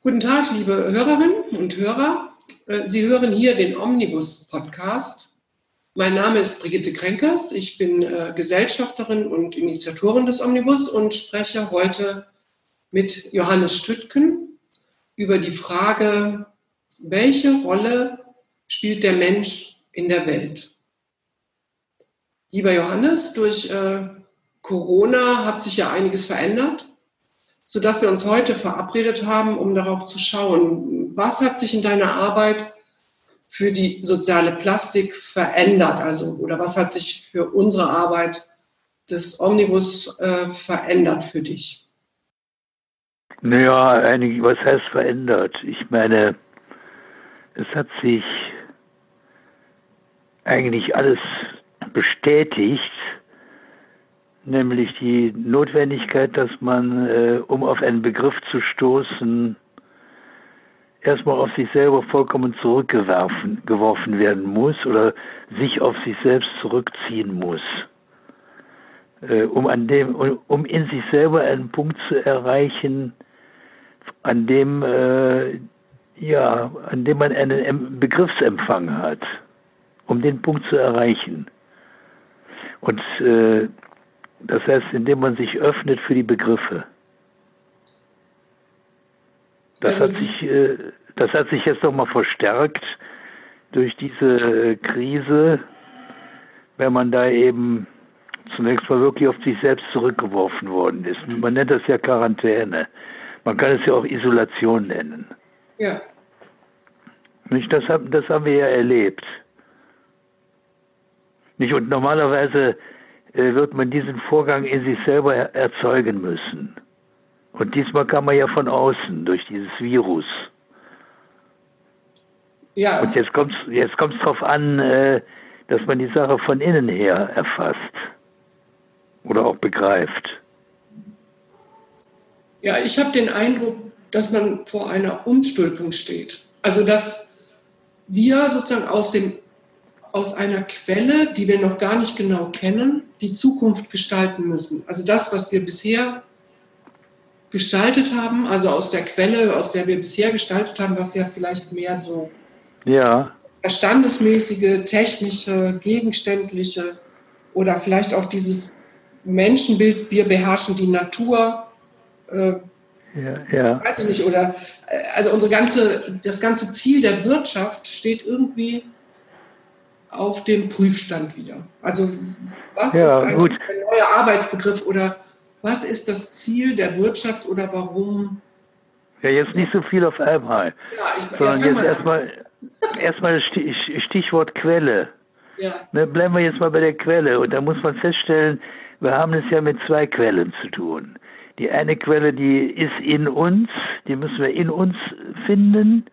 Guten Tag, liebe Hörerinnen und Hörer. Äh, Sie hören hier den Omnibus-Podcast. Mein Name ist Brigitte Krenkers. Ich bin äh, Gesellschafterin und Initiatorin des Omnibus und spreche heute mit Johannes Stüttgen über die Frage, welche Rolle spielt der Mensch in der Welt? Lieber Johannes, durch äh, Corona hat sich ja einiges verändert sodass wir uns heute verabredet haben, um darauf zu schauen, was hat sich in deiner Arbeit für die soziale Plastik verändert, also oder was hat sich für unsere Arbeit des Omnibus äh, verändert für dich? Naja, einig, was heißt verändert? Ich meine, es hat sich eigentlich alles bestätigt, nämlich die Notwendigkeit, dass man, äh, um auf einen Begriff zu stoßen, erstmal auf sich selber vollkommen zurückgeworfen geworfen werden muss oder sich auf sich selbst zurückziehen muss, äh, um, an dem, um in sich selber einen Punkt zu erreichen, an dem, äh, ja, an dem man einen Begriffsempfang hat, um den Punkt zu erreichen. Und äh, das heißt, indem man sich öffnet für die Begriffe. Das hat sich, äh, das hat sich jetzt nochmal verstärkt durch diese äh, Krise, wenn man da eben zunächst mal wirklich auf sich selbst zurückgeworfen worden ist. Man nennt das ja Quarantäne. Man kann es ja auch Isolation nennen. Ja. Nicht, das, haben, das haben wir ja erlebt. Nicht, und normalerweise wird man diesen Vorgang in sich selber erzeugen müssen. Und diesmal kam man ja von außen durch dieses Virus. Ja. Und jetzt kommt es jetzt kommt's darauf an, äh, dass man die Sache von innen her erfasst oder auch begreift. Ja, ich habe den Eindruck, dass man vor einer Umstülpung steht. Also dass wir sozusagen aus dem aus einer Quelle, die wir noch gar nicht genau kennen, die Zukunft gestalten müssen. Also das, was wir bisher gestaltet haben, also aus der Quelle, aus der wir bisher gestaltet haben, was ja vielleicht mehr so ja. verstandesmäßige, technische, gegenständliche oder vielleicht auch dieses Menschenbild, wir beherrschen die Natur, äh, ja, ja. weiß ich nicht, oder äh, also unsere ganze, das ganze Ziel der Wirtschaft steht irgendwie auf dem Prüfstand wieder. Also was ja, ist eigentlich der neue Arbeitsbegriff oder was ist das Ziel der Wirtschaft oder warum? Ja, jetzt nicht so viel auf einmal, ja, ich, sondern jetzt erstmal erstmal Stichwort Quelle. Ja. Ne, bleiben wir jetzt mal bei der Quelle und da muss man feststellen, wir haben es ja mit zwei Quellen zu tun. Die eine Quelle, die ist in uns, die müssen wir in uns finden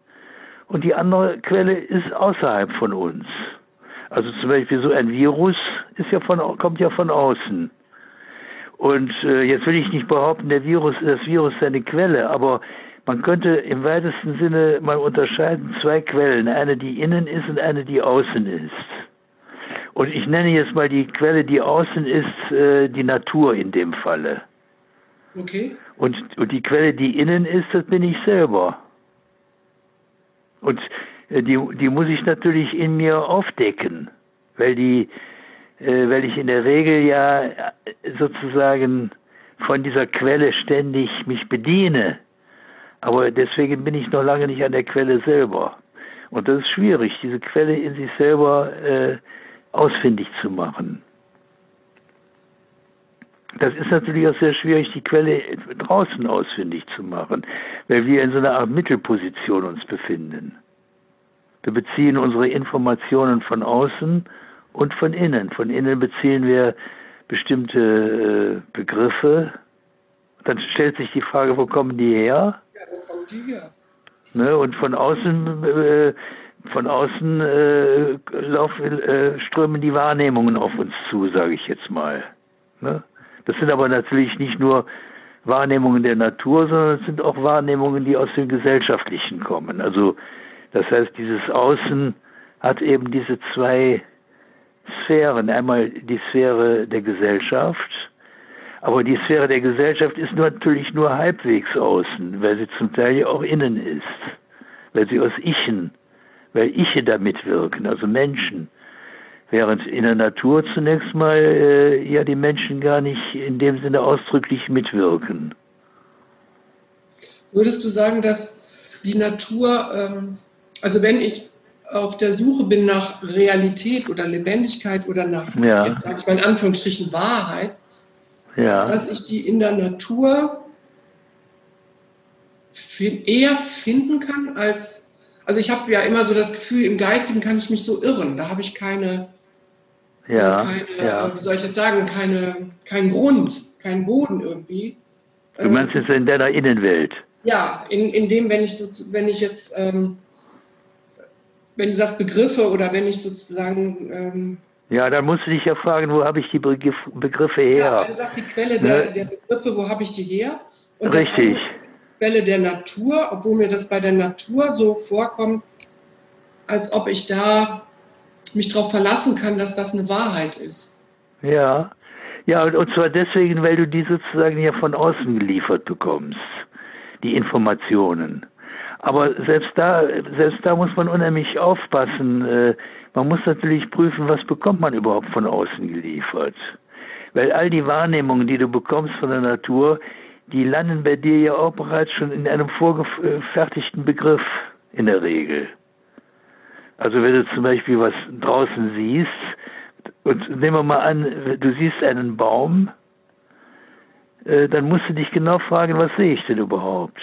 und die andere Quelle ist außerhalb von uns. Also zum Beispiel so ein Virus ist ja von, kommt ja von außen. Und äh, jetzt will ich nicht behaupten, der Virus, das Virus ist eine Quelle, aber man könnte im weitesten Sinne mal unterscheiden zwei Quellen, eine die innen ist und eine die außen ist. Und ich nenne jetzt mal die Quelle, die außen ist, äh, die Natur in dem Falle. Okay. Und, und die Quelle, die innen ist, das bin ich selber. Und die, die muss ich natürlich in mir aufdecken, weil die, äh, weil ich in der Regel ja äh, sozusagen von dieser Quelle ständig mich bediene. Aber deswegen bin ich noch lange nicht an der Quelle selber. Und das ist schwierig, diese Quelle in sich selber äh, ausfindig zu machen. Das ist natürlich auch sehr schwierig, die Quelle draußen ausfindig zu machen, weil wir in so einer Art Mittelposition uns befinden. Wir beziehen unsere Informationen von außen und von innen. Von innen beziehen wir bestimmte äh, Begriffe. Dann stellt sich die Frage, wo kommen die her? Ja, wo kommen die her? Ne, und von außen, äh, von außen äh, laufen, äh, strömen die Wahrnehmungen auf uns zu, sage ich jetzt mal. Ne? Das sind aber natürlich nicht nur Wahrnehmungen der Natur, sondern es sind auch Wahrnehmungen, die aus dem Gesellschaftlichen kommen. Also das heißt, dieses Außen hat eben diese zwei Sphären. Einmal die Sphäre der Gesellschaft, Aber die Sphäre der Gesellschaft ist natürlich nur halbwegs außen, weil sie zum Teil ja auch innen ist, weil sie aus Ichen, weil Iche da mitwirken, also Menschen. Während in der Natur zunächst mal äh, ja die Menschen gar nicht in dem Sinne ausdrücklich mitwirken. Würdest du sagen, dass die Natur, ähm, also wenn ich auf der Suche bin nach Realität oder Lebendigkeit oder nach, ja. jetzt sage ich mal in Anführungsstrichen, Wahrheit, ja. dass ich die in der Natur eher finden kann als, also ich habe ja immer so das Gefühl, im Geistigen kann ich mich so irren, da habe ich keine, ja, keine ja. wie soll ich jetzt sagen, keine, keinen Grund, keinen Boden irgendwie. Du meinst jetzt in deiner Innenwelt? Ja, in, in dem, wenn ich, so, wenn ich jetzt, ähm, wenn du sagst Begriffe oder wenn ich sozusagen. Ähm, ja, dann musst du dich ja fragen, wo habe ich die Begriff, Begriffe her? Ja, wenn du sagst die Quelle der, ne? der Begriffe, wo habe ich die her? Und Richtig. Quelle der Natur, obwohl mir das bei der Natur so vorkommt, als ob ich da mich darauf verlassen kann, dass das eine Wahrheit ist. Ja, ja, und, und zwar deswegen, weil du die sozusagen ja von außen geliefert bekommst die Informationen. Aber selbst da, selbst da muss man unheimlich aufpassen. Äh, man muss natürlich prüfen, was bekommt man überhaupt von außen geliefert. Weil all die Wahrnehmungen, die du bekommst von der Natur, die landen bei dir ja auch bereits schon in einem vorgefertigten Begriff in der Regel. Also wenn du zum Beispiel was draußen siehst, und nehmen wir mal an, du siehst einen Baum, äh, dann musst du dich genau fragen, was sehe ich denn überhaupt?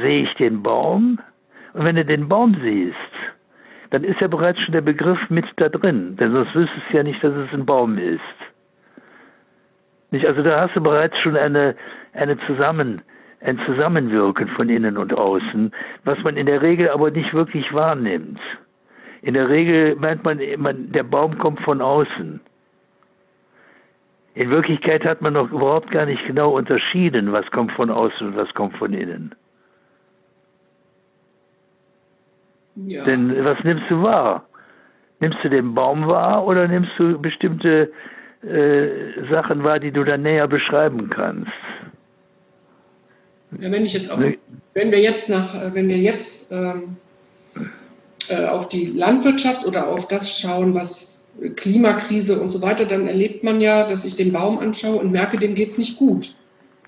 Sehe ich den Baum? Und wenn du den Baum siehst, dann ist ja bereits schon der Begriff mit da drin, denn sonst wüsstest du ja nicht, dass es ein Baum ist. Nicht? Also da hast du bereits schon eine, eine Zusammen, ein Zusammenwirken von innen und außen, was man in der Regel aber nicht wirklich wahrnimmt. In der Regel meint man, man der Baum kommt von außen. In Wirklichkeit hat man noch überhaupt gar nicht genau unterschieden, was kommt von außen und was kommt von innen. Ja. Denn was nimmst du wahr? Nimmst du den Baum wahr oder nimmst du bestimmte äh, Sachen wahr, die du dann näher beschreiben kannst? Ja, wenn ich jetzt auch, wenn wir jetzt nach, äh, wenn wir jetzt ähm, äh, auf die Landwirtschaft oder auf das schauen, was Klimakrise und so weiter, dann erlebt man ja, dass ich den Baum anschaue und merke, dem geht es nicht gut.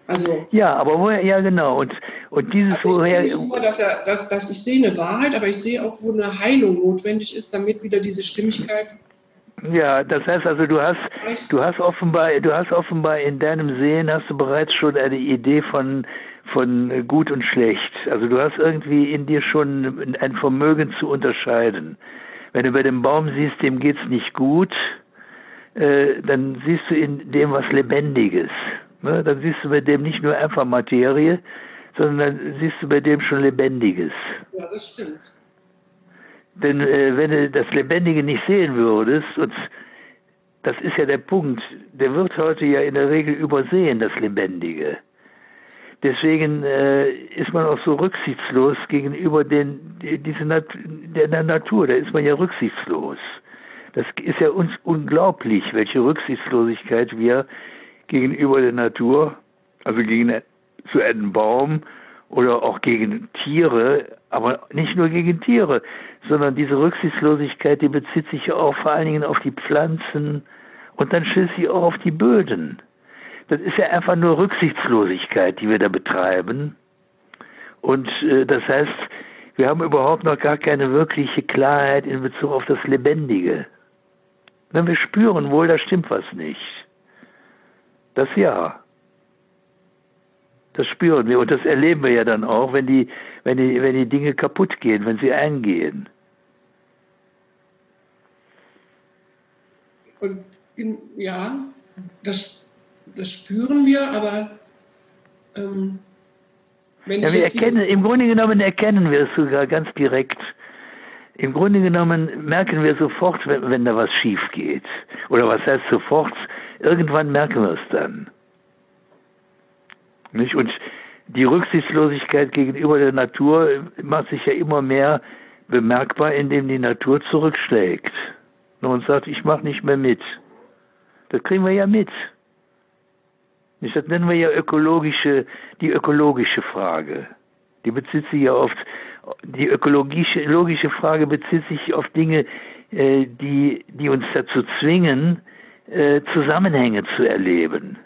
Also, ja, aber woher, ja genau. Und, und dieses also. Ich sehe nur, dass, er, dass, dass ich sehe eine Wahrheit, aber ich sehe auch, wo eine Heilung notwendig ist, damit wieder diese Stimmigkeit. Ja, das heißt also, du hast, du hast offenbar, du hast offenbar in deinem Sehen hast du bereits schon eine Idee von, von gut und schlecht. Also du hast irgendwie in dir schon ein Vermögen zu unterscheiden. Wenn du bei dem Baum siehst, dem geht es nicht gut, äh, dann siehst du in dem was Lebendiges. Ne? Dann siehst du bei dem nicht nur einfach Materie, sondern dann siehst du bei dem schon Lebendiges. Ja, das stimmt. Denn äh, wenn du das Lebendige nicht sehen würdest, und das ist ja der Punkt, der wird heute ja in der Regel übersehen, das Lebendige. Deswegen äh, ist man auch so rücksichtslos gegenüber den, diese Nat der, der Natur. Da ist man ja rücksichtslos. Das ist ja uns unglaublich, welche Rücksichtslosigkeit wir gegenüber der Natur, also gegen zu einem Baum oder auch gegen Tiere, aber nicht nur gegen Tiere, sondern diese Rücksichtslosigkeit, die bezieht sich ja auch vor allen Dingen auf die Pflanzen und dann schließlich auch auf die Böden. Das ist ja einfach nur Rücksichtslosigkeit, die wir da betreiben. Und äh, das heißt, wir haben überhaupt noch gar keine wirkliche Klarheit in Bezug auf das Lebendige. Wenn wir spüren wohl, da stimmt was nicht. Das ja. Das spüren wir und das erleben wir ja dann auch, wenn die, wenn die, wenn die Dinge kaputt gehen, wenn sie eingehen. Und in, ja, das das spüren wir, aber ähm, wenn ja, wir erkennen, im Grunde genommen erkennen wir es sogar ganz direkt. Im Grunde genommen merken wir sofort, wenn, wenn da was schief geht. Oder was heißt sofort? Irgendwann merken wir es dann. Nicht? Und die Rücksichtslosigkeit gegenüber der Natur macht sich ja immer mehr bemerkbar, indem die Natur zurückschlägt und sagt, ich mache nicht mehr mit. Das kriegen wir ja mit. Das nennen wir ja ökologische, die ökologische Frage. Die bezieht sich ja oft, die ökologische logische Frage bezieht sich auf Dinge, äh, die, die uns dazu zwingen, äh, Zusammenhänge zu erleben.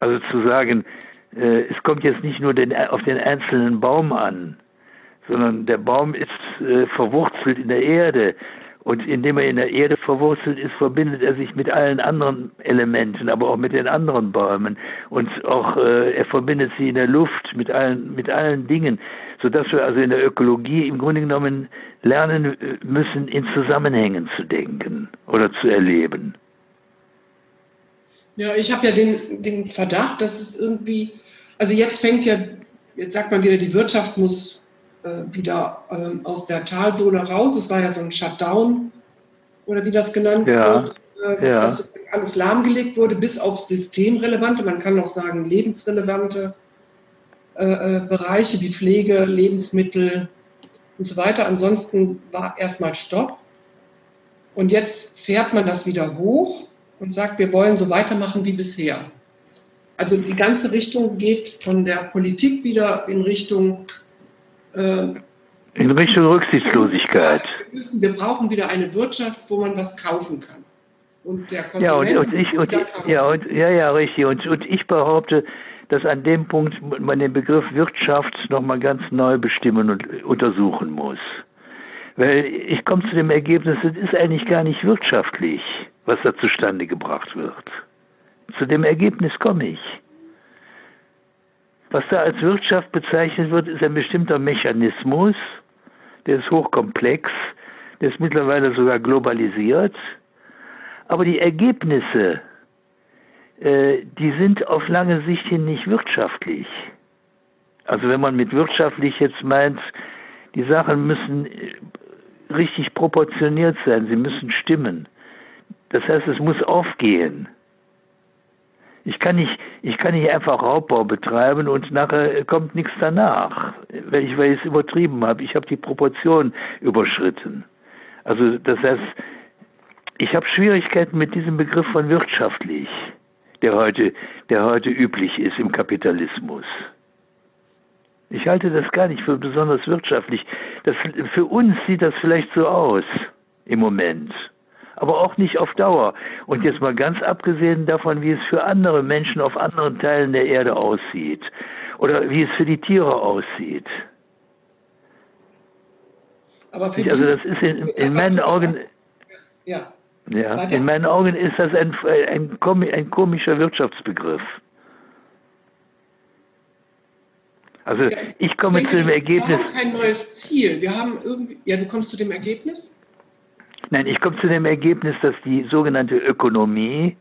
Also zu sagen, es kommt jetzt nicht nur den, auf den einzelnen Baum an, sondern der Baum ist äh, verwurzelt in der Erde. Und indem er in der Erde verwurzelt ist, verbindet er sich mit allen anderen Elementen, aber auch mit den anderen Bäumen. Und auch äh, er verbindet sie in der Luft mit allen, mit allen Dingen, sodass wir also in der Ökologie im Grunde genommen lernen äh, müssen, in Zusammenhängen zu denken oder zu erleben. Ja, ich habe ja den, den Verdacht, dass es irgendwie, also jetzt fängt ja, jetzt sagt man wieder, die Wirtschaft muss äh, wieder äh, aus der Talsohle raus. Es war ja so ein Shutdown oder wie das genannt ja. wird, äh, ja. dass alles lahmgelegt wurde, bis auf systemrelevante, man kann auch sagen lebensrelevante äh, äh, Bereiche wie Pflege, Lebensmittel und so weiter. Ansonsten war erstmal Stopp. Und jetzt fährt man das wieder hoch und sagt, wir wollen so weitermachen wie bisher. Also die ganze Richtung geht von der Politik wieder in Richtung äh, in Richtung Rücksichtslosigkeit. Wir, müssen, wir brauchen wieder eine Wirtschaft, wo man was kaufen kann. Und der Konsument ja, und, und ich, und, ja, und, ja, ja, richtig. Und, und ich behaupte, dass an dem Punkt man den Begriff Wirtschaft nochmal ganz neu bestimmen und untersuchen muss. Weil ich komme zu dem Ergebnis, es ist eigentlich gar nicht wirtschaftlich, was da zustande gebracht wird. Zu dem Ergebnis komme ich. Was da als Wirtschaft bezeichnet wird, ist ein bestimmter Mechanismus, der ist hochkomplex, der ist mittlerweile sogar globalisiert. Aber die Ergebnisse, äh, die sind auf lange Sicht hin nicht wirtschaftlich. Also wenn man mit wirtschaftlich jetzt meint, die Sachen müssen äh, richtig proportioniert sein, sie müssen stimmen. Das heißt, es muss aufgehen. Ich kann nicht, ich kann nicht einfach Raubbau betreiben und nachher kommt nichts danach, weil ich, weil ich es übertrieben habe. Ich habe die Proportion überschritten. Also das heißt, ich habe Schwierigkeiten mit diesem Begriff von wirtschaftlich, der heute, der heute üblich ist im Kapitalismus. Ich halte das gar nicht für besonders wirtschaftlich. Das, für uns sieht das vielleicht so aus im Moment aber auch nicht auf Dauer. Und jetzt mal ganz abgesehen davon, wie es für andere Menschen auf anderen Teilen der Erde aussieht oder wie es für die Tiere aussieht. Aber für also das ist in, in meinen Augen ja. Ja, in meinen Augen ist das ein, ein, ein komischer Wirtschaftsbegriff. Also ja, ich, ich komme zu dem Ergebnis. Wir haben kein neues Ziel. Wir haben irgendwie. Ja, du kommst zu dem Ergebnis? Nein, ich komme zu dem Ergebnis, dass die sogenannte Ökonomie,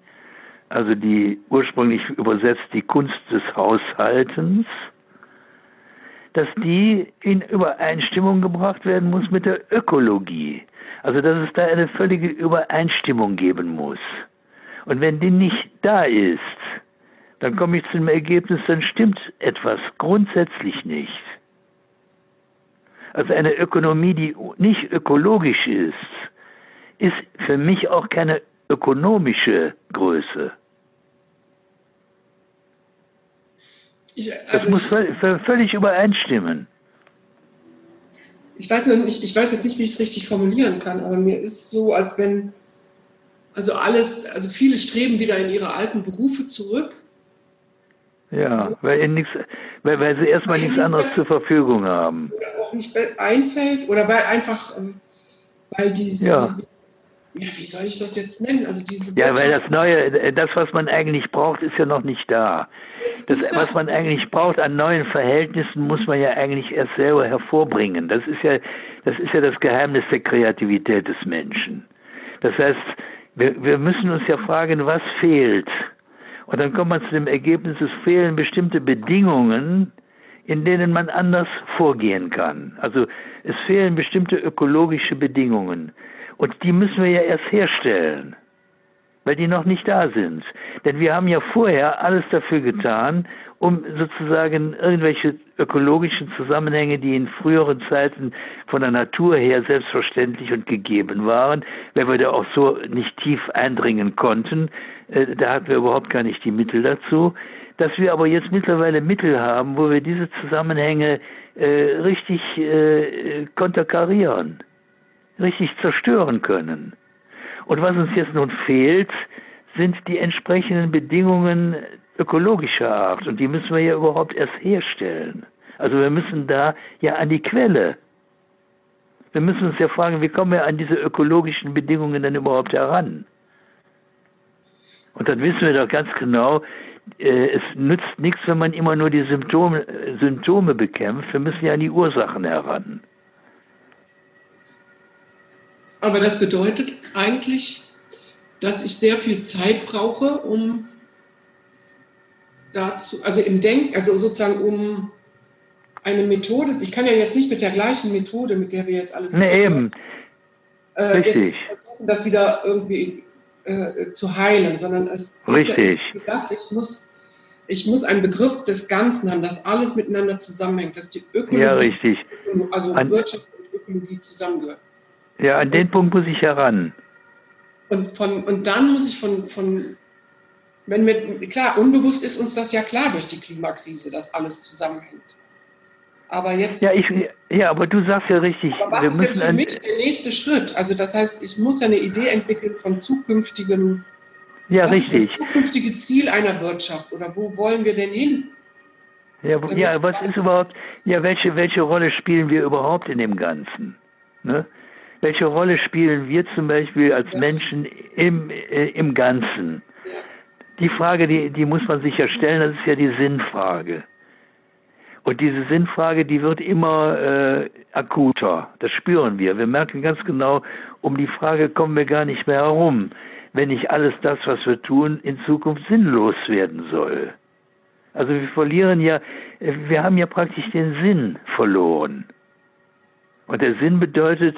also die ursprünglich übersetzt die Kunst des Haushaltens, dass die in Übereinstimmung gebracht werden muss mit der Ökologie. Also dass es da eine völlige Übereinstimmung geben muss. Und wenn die nicht da ist, dann komme ich zu dem Ergebnis, dann stimmt etwas grundsätzlich nicht. Also eine Ökonomie, die nicht ökologisch ist, ist für mich auch keine ökonomische Größe. Ich, also das muss völlig übereinstimmen. Ich weiß, nicht, ich weiß jetzt nicht, wie ich es richtig formulieren kann, aber mir ist so, als wenn also alles, also viele streben wieder in ihre alten Berufe zurück. Ja, weil, nichts, weil, weil sie erstmal nichts anderes zur Verfügung haben. Oder auch nicht einfällt oder weil einfach, ähm, weil diese, ja ja, wie soll ich das jetzt nennen? Also diese ja, weil das Neue, das, was man eigentlich braucht, ist ja noch nicht da. Das, was man eigentlich braucht an neuen Verhältnissen, muss man ja eigentlich erst selber hervorbringen. Das ist ja, das ist ja das Geheimnis der Kreativität des Menschen. Das heißt, wir, wir müssen uns ja fragen, was fehlt. Und dann kommt man zu dem Ergebnis, es fehlen bestimmte Bedingungen, in denen man anders vorgehen kann. Also es fehlen bestimmte ökologische Bedingungen. Und die müssen wir ja erst herstellen. weil die noch nicht da sind. Denn wir haben ja vorher alles dafür getan, um sozusagen irgendwelche ökologischen Zusammenhänge, die in früheren Zeiten von der Natur her selbstverständlich und gegeben waren, wenn wir da auch so nicht tief eindringen konnten, äh, da hatten wir überhaupt gar nicht die Mittel dazu, dass wir aber jetzt mittlerweile Mittel haben, wo wir diese Zusammenhänge äh, richtig äh, konterkarieren, richtig zerstören können. Und was uns jetzt nun fehlt, sind die entsprechenden Bedingungen ökologischer Art. Und die müssen wir ja überhaupt erst herstellen. Also wir müssen da ja an die Quelle. Wir müssen uns ja fragen, wie kommen wir an diese ökologischen Bedingungen denn überhaupt heran? Und dann wissen wir doch ganz genau, äh, es nützt nichts, wenn man immer nur die Symptome, Symptome bekämpft. Wir müssen ja an die Ursachen heran. Aber das bedeutet eigentlich, dass ich sehr viel Zeit brauche, um dazu, also im Denk, also sozusagen um eine Methode, ich kann ja jetzt nicht mit der gleichen Methode, mit der wir jetzt alles nee, eben. Äh, Richtig. versuchen, das wieder irgendwie äh, zu heilen, sondern es Richtig. Ja, gesagt, ich muss ich muss einen Begriff des Ganzen haben, dass alles miteinander zusammenhängt, dass die Ökologie, ja, richtig. also an, Wirtschaft und Ökologie zusammengehört. Ja, an den Punkt muss ich heran. Und, von, und dann muss ich von, von wenn mit, klar, unbewusst ist uns das ja klar durch die Klimakrise, dass alles zusammenhängt. Aber jetzt. Ja, ich, ja, aber du sagst ja richtig. Aber was ist jetzt für mich der nächste Schritt? Also, das heißt, ich muss ja eine Idee entwickeln von zukünftigen. Ja, was richtig. Ist das zukünftige Ziel einer Wirtschaft oder wo wollen wir denn hin? Ja, ja was ist überhaupt, ja, welche, welche Rolle spielen wir überhaupt in dem Ganzen? Ne? Welche Rolle spielen wir zum Beispiel als. Menschen im, äh, im Ganzen? Die Frage, die, die muss man sich ja stellen, das ist ja die Sinnfrage. Und diese Sinnfrage, die wird immer äh, akuter. Das spüren wir. Wir merken ganz genau, um die Frage kommen wir gar nicht mehr herum, wenn nicht alles das, was wir tun, in Zukunft sinnlos werden soll. Also wir verlieren ja, wir haben ja praktisch den Sinn verloren. Und der Sinn bedeutet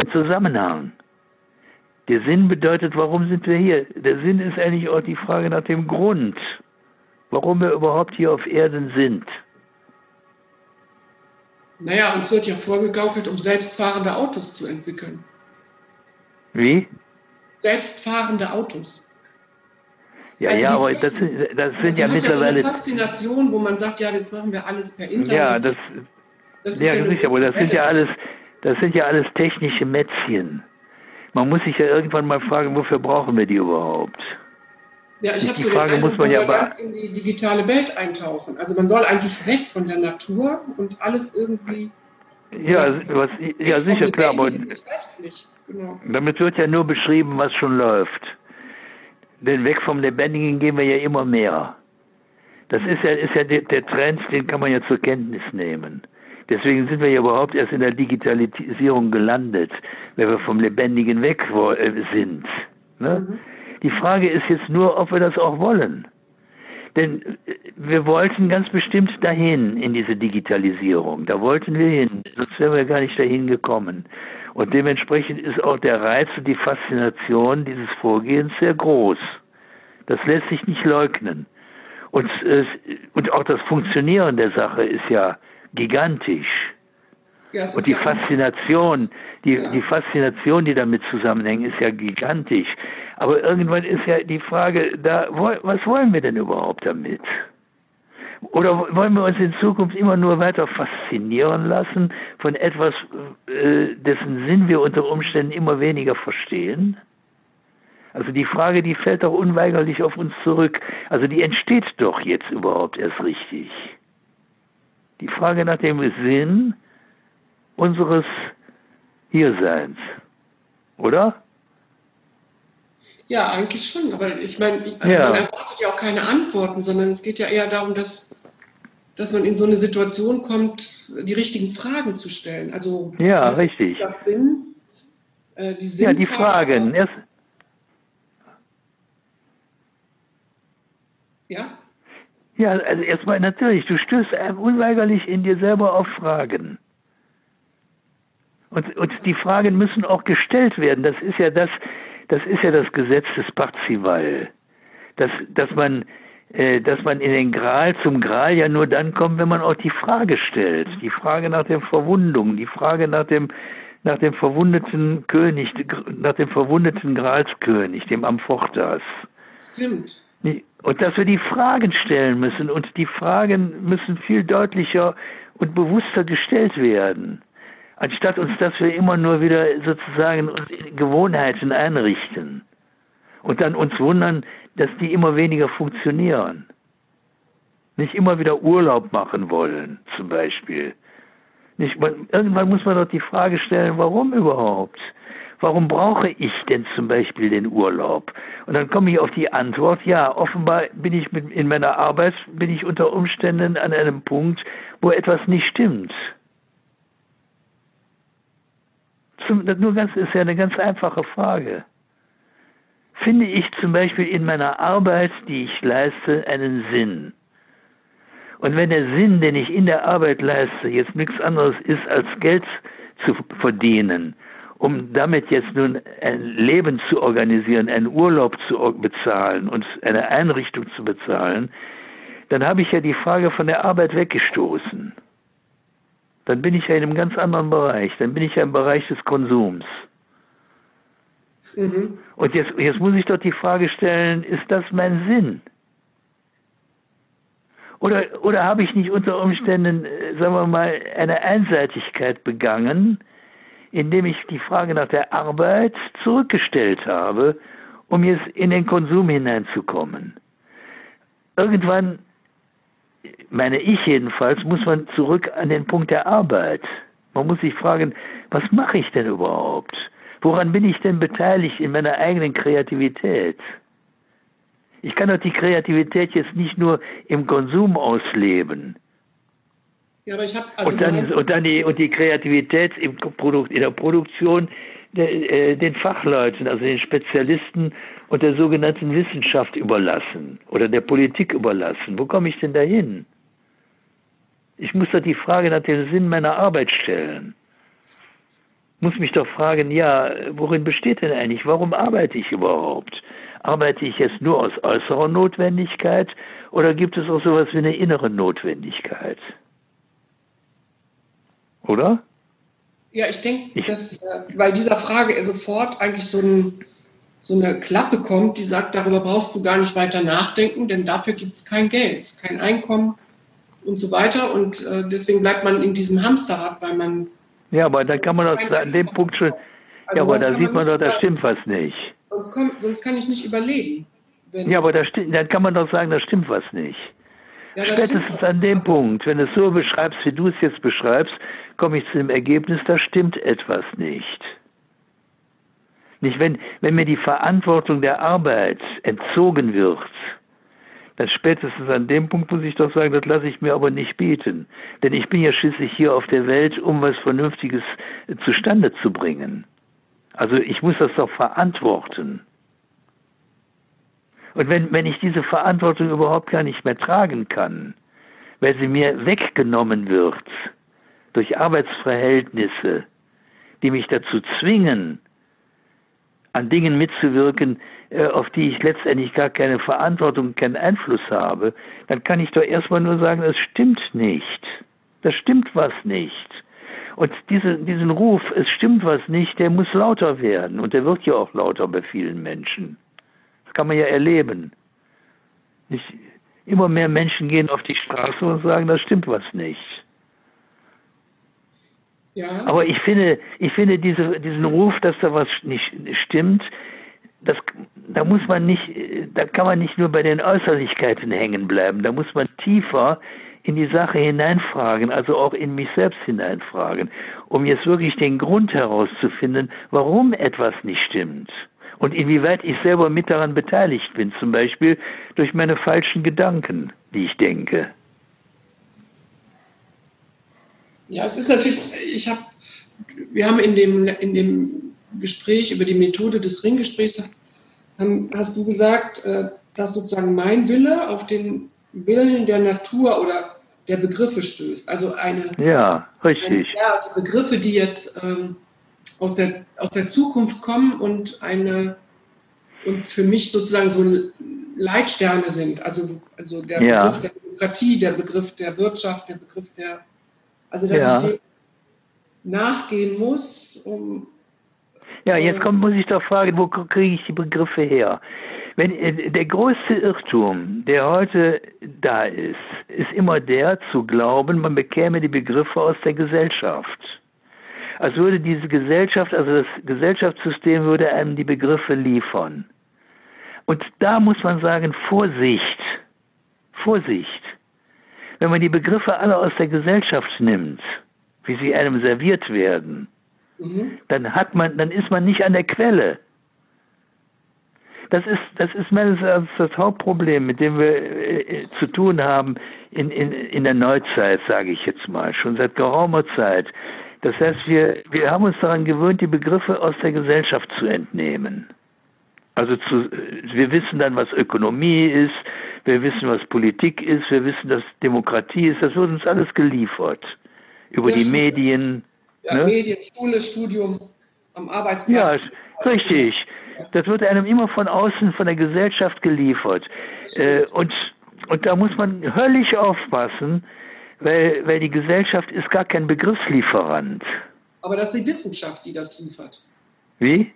der Zusammenhang. Der Sinn bedeutet, warum sind wir hier? Der Sinn ist eigentlich auch die Frage nach dem Grund, warum wir überhaupt hier auf Erden sind. Naja, uns wird ja vorgegaukelt, um selbstfahrende Autos zu entwickeln. Wie? Selbstfahrende Autos. Ja, also ja, aber das, das sind ja mittlerweile. Das ist so eine Faszination, wo man sagt, ja, jetzt machen wir alles per Internet. Ja, das, das ist ja, ja sicher, aber das sind ja alles, das sind ja alles technische Mätzchen. Man muss sich ja irgendwann mal fragen, wofür brauchen wir die überhaupt? Ja, ich habe so Frage den Eindruck, man, ja ganz in die digitale Welt eintauchen. Also man soll eigentlich weg von der Natur und alles irgendwie. Ja, was, ja sicher, klar, aber. Genau. damit wird ja nur beschrieben, was schon läuft. Denn weg vom Lebendigen gehen wir ja immer mehr. Das ist ja, ist ja der, der Trend, den kann man ja zur Kenntnis nehmen. Deswegen sind wir ja überhaupt erst in der Digitalisierung gelandet, wenn wir vom Lebendigen weg äh, sind. Ne? Mhm. Die Frage ist jetzt nur, ob wir das auch wollen. Denn äh, wir wollten ganz bestimmt dahin in diese Digitalisierung. Da wollten wir hin, sonst wären wir gar nicht dahin gekommen. Und dementsprechend ist auch der Reiz und die Faszination dieses Vorgehens sehr groß. Das lässt sich nicht leugnen. Und, äh, und auch das Funktionieren der Sache ist ja gigantisch. Ja, und die ja Faszination, die, ja. die Faszination, die damit zusammenhängt, ist ja gigantisch. Aber irgendwann ist ja die Frage, da, was wollen wir denn überhaupt damit? Oder wollen wir uns in Zukunft immer nur weiter faszinieren lassen von etwas, äh, dessen Sinn wir unter Umständen immer weniger verstehen? Also die Frage, die fällt doch unweigerlich auf uns zurück. Also die entsteht doch jetzt überhaupt erst richtig die Frage nach dem Sinn unseres Hierseins, oder? Ja, eigentlich schon. Aber ich meine, ja. man erwartet ja auch keine Antworten, sondern es geht ja eher darum, dass, dass man in so eine Situation kommt, die richtigen Fragen zu stellen. Also, ja, richtig. Sinn, äh, die ja, die Fragen. Ja? Ja, also erstmal natürlich, du stößt unweigerlich in dir selber auf Fragen. Und, und die Fragen müssen auch gestellt werden. Das ist ja das, das ist ja das Gesetz des Parzival, dass, dass man äh, dass man in den Gral zum Gral ja nur dann kommt, wenn man auch die Frage stellt. Die Frage nach der Verwundung, die Frage nach dem, nach dem verwundeten König, nach dem verwundeten Gralskönig, dem Amphortas. Stimmt. Und dass wir die Fragen stellen müssen und die Fragen müssen viel deutlicher und bewusster gestellt werden, anstatt uns, dass wir immer nur wieder sozusagen Gewohnheiten einrichten und dann uns wundern, dass die immer weniger funktionieren. Nicht immer wieder Urlaub machen wollen, zum Beispiel. Nicht, man, irgendwann muss man doch die Frage stellen, warum überhaupt? Warum brauche ich denn zum Beispiel den Urlaub? Und dann komme ich auf die Antwort, ja, offenbar bin ich mit, in meiner Arbeit, bin ich unter Umständen an einem Punkt, wo etwas nicht stimmt. Zum, das nur ganz, ist ja eine ganz einfache Frage finde ich zum Beispiel in meiner Arbeit, die ich leiste, einen Sinn. Und wenn der Sinn, den ich in der Arbeit leiste, jetzt nichts anderes ist, als Geld zu verdienen, um damit jetzt nun ein Leben zu organisieren, einen Urlaub zu bezahlen und eine Einrichtung zu bezahlen, dann habe ich ja die Frage von der Arbeit weggestoßen. Dann bin ich ja in einem ganz anderen Bereich. Dann bin ich ja im Bereich des Konsums. Mhm. Und jetzt, jetzt muss ich doch die Frage stellen, ist das mein Sinn? Oder, oder habe ich nicht unter Umständen, äh, sagen wir mal, eine Einseitigkeit begangen, indem ich die Frage nach der Arbeit zurückgestellt habe, um jetzt in den Konsum hineinzukommen? Irgendwann, meine ich jedenfalls, muss man zurück an den Punkt der Arbeit. Man muss sich fragen, was mache ich denn überhaupt? Woran bin ich denn beteiligt in meiner eigenen Kreativität? Ich kann doch die Kreativität jetzt nicht nur im Konsum ausleben. Ja, aber ich habe also und dann, und dann die, und die Kreativität im Produkt, in der Produktion der, äh, den Fachleuten, also den Spezialisten und der sogenannten Wissenschaft überlassen oder der Politik überlassen. Wo komme ich denn dahin? Ich muss doch die Frage nach dem Sinn meiner Arbeit stellen muss mich doch fragen, ja, worin besteht denn eigentlich, warum arbeite ich überhaupt? Arbeite ich jetzt nur aus äußerer Notwendigkeit oder gibt es auch sowas wie eine innere Notwendigkeit? Oder? Ja, ich denke, dass, äh, weil dieser Frage sofort eigentlich so, ein, so, eine Klappe kommt, die sagt, darüber brauchst du gar nicht weiter nachdenken, denn dafür gibt es kein Geld, kein Einkommen und so weiter. Und äh, deswegen bleibt man in diesem Hamsterrad, weil man ja, aber da kann man das an dem Punkt schon. Also ja, aber da sieht man doch, da stimmt was nicht. Sonst, komm, sonst kann ich nicht überleben. Ja, aber da dann kann man doch sagen, da stimmt was nicht. Ja, Spätestens an dem Punkt, wenn du es so beschreibst, wie du es jetzt beschreibst, komme ich zu dem Ergebnis, da stimmt etwas nicht. Nicht, wenn, wenn mir die Verantwortung der Arbeit entzogen wird, dann spätestens an dem Punkt muss ich doch sagen, das lasse ich mir aber nicht bieten. Denn ich bin ja schließlich hier auf der Welt, um was Vernünftiges zustande zu bringen. Also ich muss das doch verantworten. Und wenn, wenn ich diese Verantwortung überhaupt gar nicht mehr tragen kann, weil sie mir weggenommen wird durch Arbeitsverhältnisse, die mich dazu zwingen, an Dingen mitzuwirken, äh, auf die ich letztendlich gar keine Verantwortung, keinen Einfluss habe, dann kann ich doch erstmal nur sagen, es stimmt nicht. Das stimmt was nicht. Und diese, diesen Ruf, es stimmt was nicht, der muss lauter werden. Und der wird ja auch lauter bei vielen Menschen. Das kann man ja erleben. Nicht, immer mehr Menschen gehen auf die Straße und sagen, das stimmt was nicht. Ja. Aber ich finde, ich finde diese, diesen Ruf, dass da was nicht stimmt, das, da muss man nicht, da kann man nicht nur bei den Äußerlichkeiten hängen bleiben. Da muss man tiefer in die Sache hineinfragen, also auch in mich selbst hineinfragen, um jetzt wirklich den Grund herauszufinden, warum etwas nicht stimmt und inwieweit ich selber mit daran beteiligt bin, zum Beispiel durch meine falschen Gedanken, die ich denke. Ja, es ist natürlich, ich habe, wir haben in dem, in dem Gespräch über die Methode des Ringgesprächs haben, hast du gesagt, äh, dass sozusagen mein Wille auf den Willen der Natur oder der Begriffe stößt. Also eine. Ja, richtig. Eine, ja, die Begriffe, die jetzt ähm, aus, der, aus der Zukunft kommen und eine und für mich sozusagen so Leitsterne sind. Also, also der ja. Begriff der Demokratie, der Begriff der Wirtschaft, der Begriff der, also dass ja. ich dem nachgehen muss, um. Ja, jetzt äh, kommt, muss ich doch fragen, wo kriege ich die Begriffe her? Wenn, äh, der größte Irrtum, der heute da ist, ist immer der zu glauben, man bekäme die Begriffe aus der Gesellschaft. Als würde diese Gesellschaft, also das Gesellschaftssystem würde einem die Begriffe liefern. Und da muss man sagen, Vorsicht, Vorsicht. Wenn man die Begriffe alle aus der Gesellschaft nimmt, wie sie einem serviert werden, mhm. dann hat man, dann ist man nicht an der Quelle das ist, das ist meines Erachtens das Hauptproblem, mit dem wir äh, zu tun haben in, in, in der Neuzeit, sage ich jetzt mal, schon seit geraumer Zeit. Das heißt, wir, wir haben uns daran gewöhnt, die Begriffe aus der Gesellschaft zu entnehmen. Also zu, wir wissen dann, was Ökonomie ist, wir wissen, was Politik ist, wir wissen, was Demokratie ist, das wird uns alles geliefert. Über ja, die Medien. Ja, ne? Medien, Schule, Studium, am Arbeitsplatz. Ja, richtig. Das wird einem immer von außen, von der Gesellschaft geliefert. Äh, und, und da muss man höllisch aufpassen, weil, weil die Gesellschaft ist gar kein Begriffslieferant. Aber das ist die Wissenschaft, die das liefert. Wie?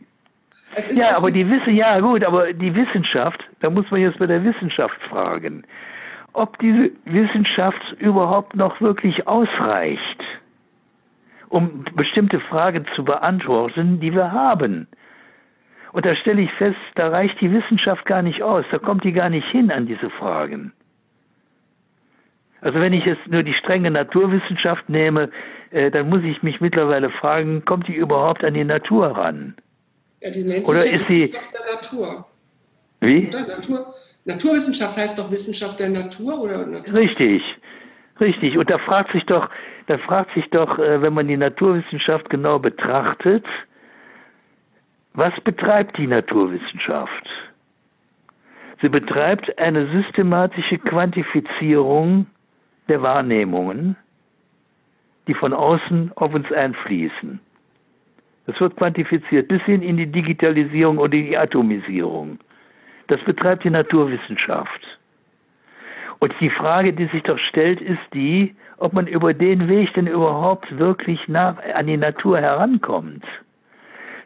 Ja, aber die, die Wissen, ja gut, aber die Wissenschaft, da muss man jetzt bei der Wissenschaft fragen, ob diese Wissenschaft überhaupt noch wirklich ausreicht, um bestimmte Fragen zu beantworten, die wir haben. Und da stelle ich fest, da reicht die Wissenschaft gar nicht aus, da kommt die gar nicht hin an diese Fragen. Also wenn ich jetzt nur die strenge Naturwissenschaft nehme, äh, dann muss ich mich mittlerweile fragen, kommt die überhaupt an die Natur ran? Ja, die nennt Oder sich ist ja Wissenschaft sie, der Natur. Wie? Natur, Naturwissenschaft heißt doch Wissenschaft der Natur oder Richtig, richtig. Und da fragt sich doch, da fragt sich doch, äh, wenn man die Naturwissenschaft genau betrachtet, was betreibt die Naturwissenschaft? Sie betreibt eine systematische Quantifizierung der Wahrnehmungen, die von außen auf uns einfließen. Das wird quantifiziert bis hin in die Digitalisierung oder die Atomisierung. Das betreibt die Naturwissenschaft. Und die Frage, die sich doch stellt, ist die, ob man über den Weg denn überhaupt wirklich nach, an die Natur herankommt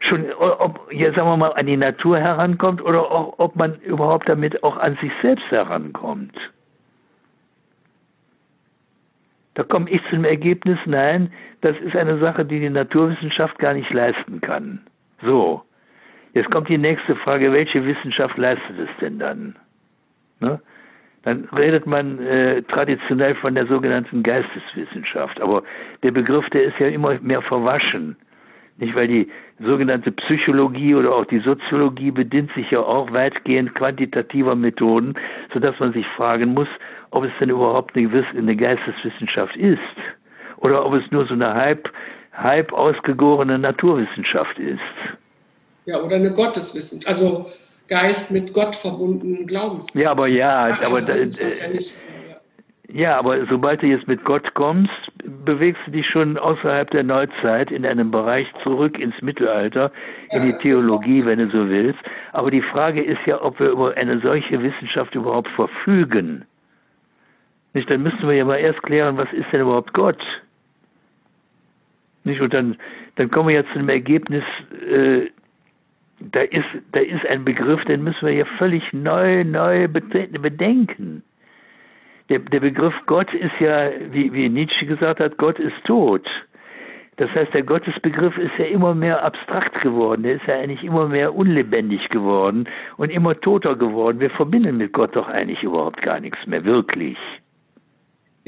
schon, ob hier sagen wir mal an die Natur herankommt oder auch, ob man überhaupt damit auch an sich selbst herankommt. Da komme ich zum Ergebnis, nein, das ist eine Sache, die die Naturwissenschaft gar nicht leisten kann. So, jetzt kommt die nächste Frage, welche Wissenschaft leistet es denn dann? Ne? Dann redet man äh, traditionell von der sogenannten Geisteswissenschaft, aber der Begriff, der ist ja immer mehr verwaschen. Nicht, weil die sogenannte Psychologie oder auch die Soziologie bedient sich ja auch weitgehend quantitativer Methoden, sodass man sich fragen muss, ob es denn überhaupt eine Geisteswissenschaft ist oder ob es nur so eine halb, halb ausgegorene Naturwissenschaft ist. Ja, oder eine Gotteswissenschaft, also Geist mit Gott verbundenen Glaubenswissenschaft. Ja, aber ja, ja aber da, äh, ja ja, aber sobald du jetzt mit Gott kommst, bewegst du dich schon außerhalb der Neuzeit in einem Bereich zurück ins Mittelalter, in die Theologie, wenn du so willst. Aber die Frage ist ja, ob wir über eine solche Wissenschaft überhaupt verfügen. Nicht, dann müssten wir ja mal erst klären, was ist denn überhaupt Gott? Nicht, und dann, dann kommen wir ja zu dem Ergebnis, äh, da ist, da ist ein Begriff, den müssen wir ja völlig neu, neu bedenken der, der Begriff Gott ist ja, wie, wie Nietzsche gesagt hat, Gott ist tot. Das heißt, der Gottesbegriff ist ja immer mehr abstrakt geworden. Der ist ja eigentlich immer mehr unlebendig geworden und immer toter geworden. Wir verbinden mit Gott doch eigentlich überhaupt gar nichts mehr, wirklich.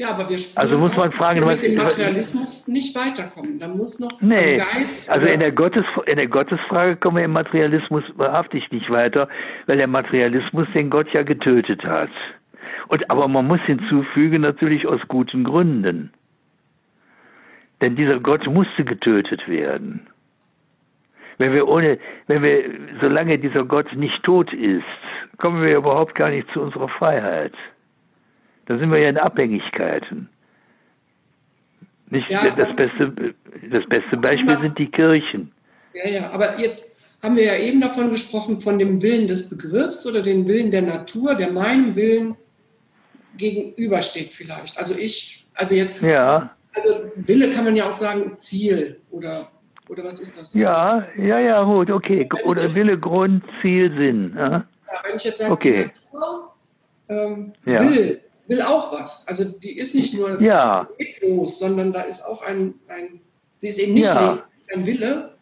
Ja, aber wir also muss man fragen, wir mit dem Materialismus nicht weiterkommen. Da muss noch nee, Geist. Also in der, Gottes, in der Gottesfrage kommen wir im Materialismus wahrhaftig nicht weiter, weil der Materialismus den Gott ja getötet hat. Und, aber man muss hinzufügen, natürlich aus guten Gründen. Denn dieser Gott musste getötet werden. Wenn wir ohne, wenn wir, solange dieser Gott nicht tot ist, kommen wir überhaupt gar nicht zu unserer Freiheit. Da sind wir ja in Abhängigkeiten. Nicht ja, das beste, das beste Beispiel sind die Kirchen. Ja, ja, aber jetzt haben wir ja eben davon gesprochen, von dem Willen des Begriffs oder den Willen der Natur, der meinem Willen gegenübersteht vielleicht. Also ich, also jetzt, ja. also Wille kann man ja auch sagen Ziel oder, oder was ist das? Ja, ja, ja, gut, okay. Oder Wille, Grund, Ziel, Sinn. Ja, ja wenn ich jetzt sage, okay. Natur ähm, ja. will, will auch was. Also die ist nicht nur ja. leblos, sondern da ist auch ein, ein sie ist eben nicht ja. ein Wille.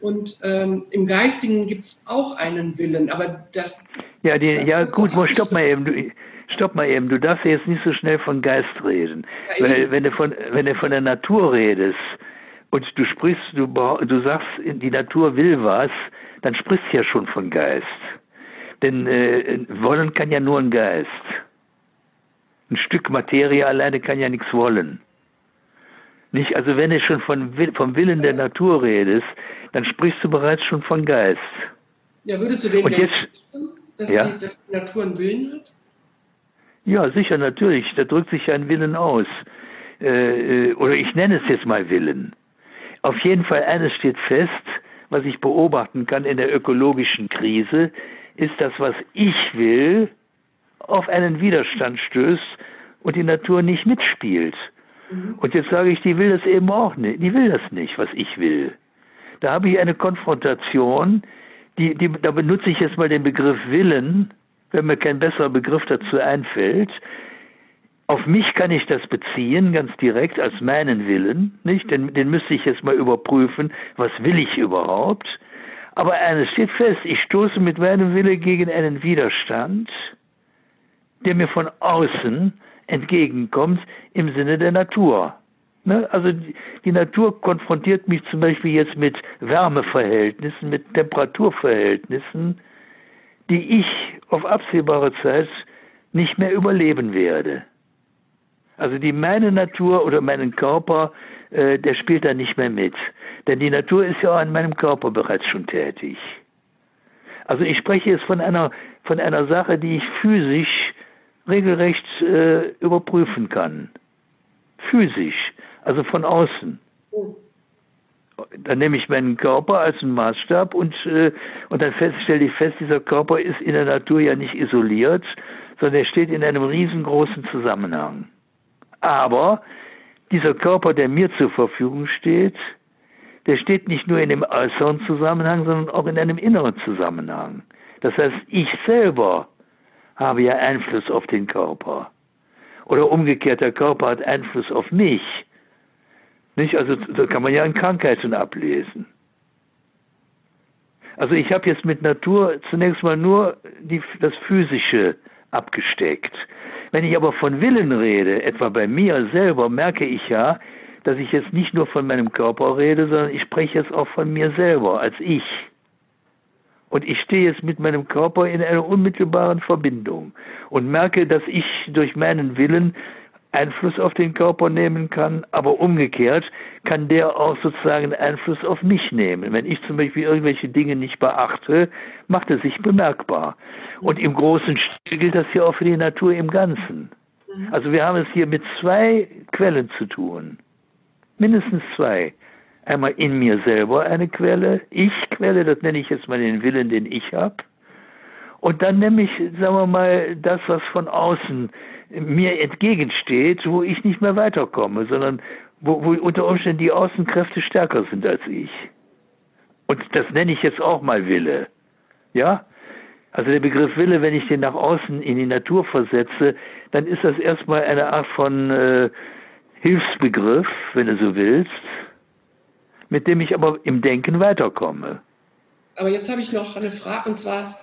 Und ähm, im Geistigen gibt es auch einen Willen, aber das. Ja, die, ja gut, stopp mal eben. Du, stopp mal eben, du darfst jetzt nicht so schnell von Geist reden. Ja, Weil wenn du von, wenn du von der Natur redest und du sprichst, du, du sagst, die Natur will was, dann sprichst du ja schon von Geist. Denn äh, wollen kann ja nur ein Geist. Ein Stück Materie alleine kann ja nichts wollen. Nicht, also wenn du schon von, vom Willen der Natur redest, dann sprichst du bereits schon von Geist. Ja, würdest du den Und jetzt, dass, ja? die, dass die Natur einen Willen hat? Ja, sicher, natürlich. Da drückt sich ja ein Willen aus. Äh, äh, oder ich nenne es jetzt mal Willen. Auf jeden Fall eines steht fest, was ich beobachten kann in der ökologischen Krise, ist das, was ich will, auf einen Widerstand stößt und die Natur nicht mitspielt. Mhm. Und jetzt sage ich, die will das eben auch nicht. Die will das nicht, was ich will. Da habe ich eine Konfrontation, die, die, da benutze ich jetzt mal den Begriff Willen, wenn mir kein besserer Begriff dazu einfällt. Auf mich kann ich das beziehen, ganz direkt als meinen Willen, nicht? Den, den müsste ich jetzt mal überprüfen, was will ich überhaupt? Aber eines steht fest, ich stoße mit meinem Wille gegen einen Widerstand, der mir von außen entgegenkommt im Sinne der Natur. Ne? Also die, Natur konfrontiert mich zum Beispiel jetzt mit Wärmeverhältnissen, mit Temperaturverhältnissen, die ich auf absehbare Zeit nicht mehr überleben werde. Also die meine Natur oder meinen Körper, äh, der spielt da nicht mehr mit. Denn die Natur ist ja auch an meinem Körper bereits schon tätig. Also ich spreche jetzt von einer, von einer Sache, die ich physisch regelrecht äh, überprüfen kann. Physisch, also von außen. Mhm dann nehme ich meinen Körper als einen Maßstab und, äh, und dann stelle ich fest, dieser Körper ist in der Natur ja nicht isoliert, sondern er steht in einem riesengroßen Zusammenhang. Aber dieser Körper, der mir zur Verfügung steht, der steht nicht nur in dem äußeren Zusammenhang, sondern auch in einem inneren Zusammenhang. Das heißt, ich selber habe ja Einfluss auf den Körper. Oder umgekehrt, der Körper hat Einfluss auf mich. Nicht? Also da kann man ja in Krankheiten ablesen. Also ich habe jetzt mit Natur zunächst mal nur die, das Physische abgesteckt. Wenn ich aber von Willen rede, etwa bei mir selber, merke ich ja, dass ich jetzt nicht nur von meinem Körper rede, sondern ich spreche jetzt auch von mir selber als ich. Und ich stehe jetzt mit meinem Körper in einer unmittelbaren Verbindung und merke, dass ich durch meinen Willen Einfluss auf den Körper nehmen kann, aber umgekehrt kann der auch sozusagen Einfluss auf mich nehmen. Wenn ich zum Beispiel irgendwelche Dinge nicht beachte, macht er sich bemerkbar. Und im großen Stil gilt das ja auch für die Natur im Ganzen. Mhm. Also wir haben es hier mit zwei Quellen zu tun. Mindestens zwei. Einmal in mir selber eine Quelle, Ich-Quelle, das nenne ich jetzt mal den Willen, den ich habe. Und dann nehme ich, sagen wir mal, das, was von außen mir entgegensteht, wo ich nicht mehr weiterkomme, sondern wo, wo unter Umständen die Außenkräfte stärker sind als ich. Und das nenne ich jetzt auch mal Wille. Ja? Also der Begriff Wille, wenn ich den nach außen in die Natur versetze, dann ist das erstmal eine Art von äh, Hilfsbegriff, wenn du so willst, mit dem ich aber im Denken weiterkomme. Aber jetzt habe ich noch eine Frage, und zwar,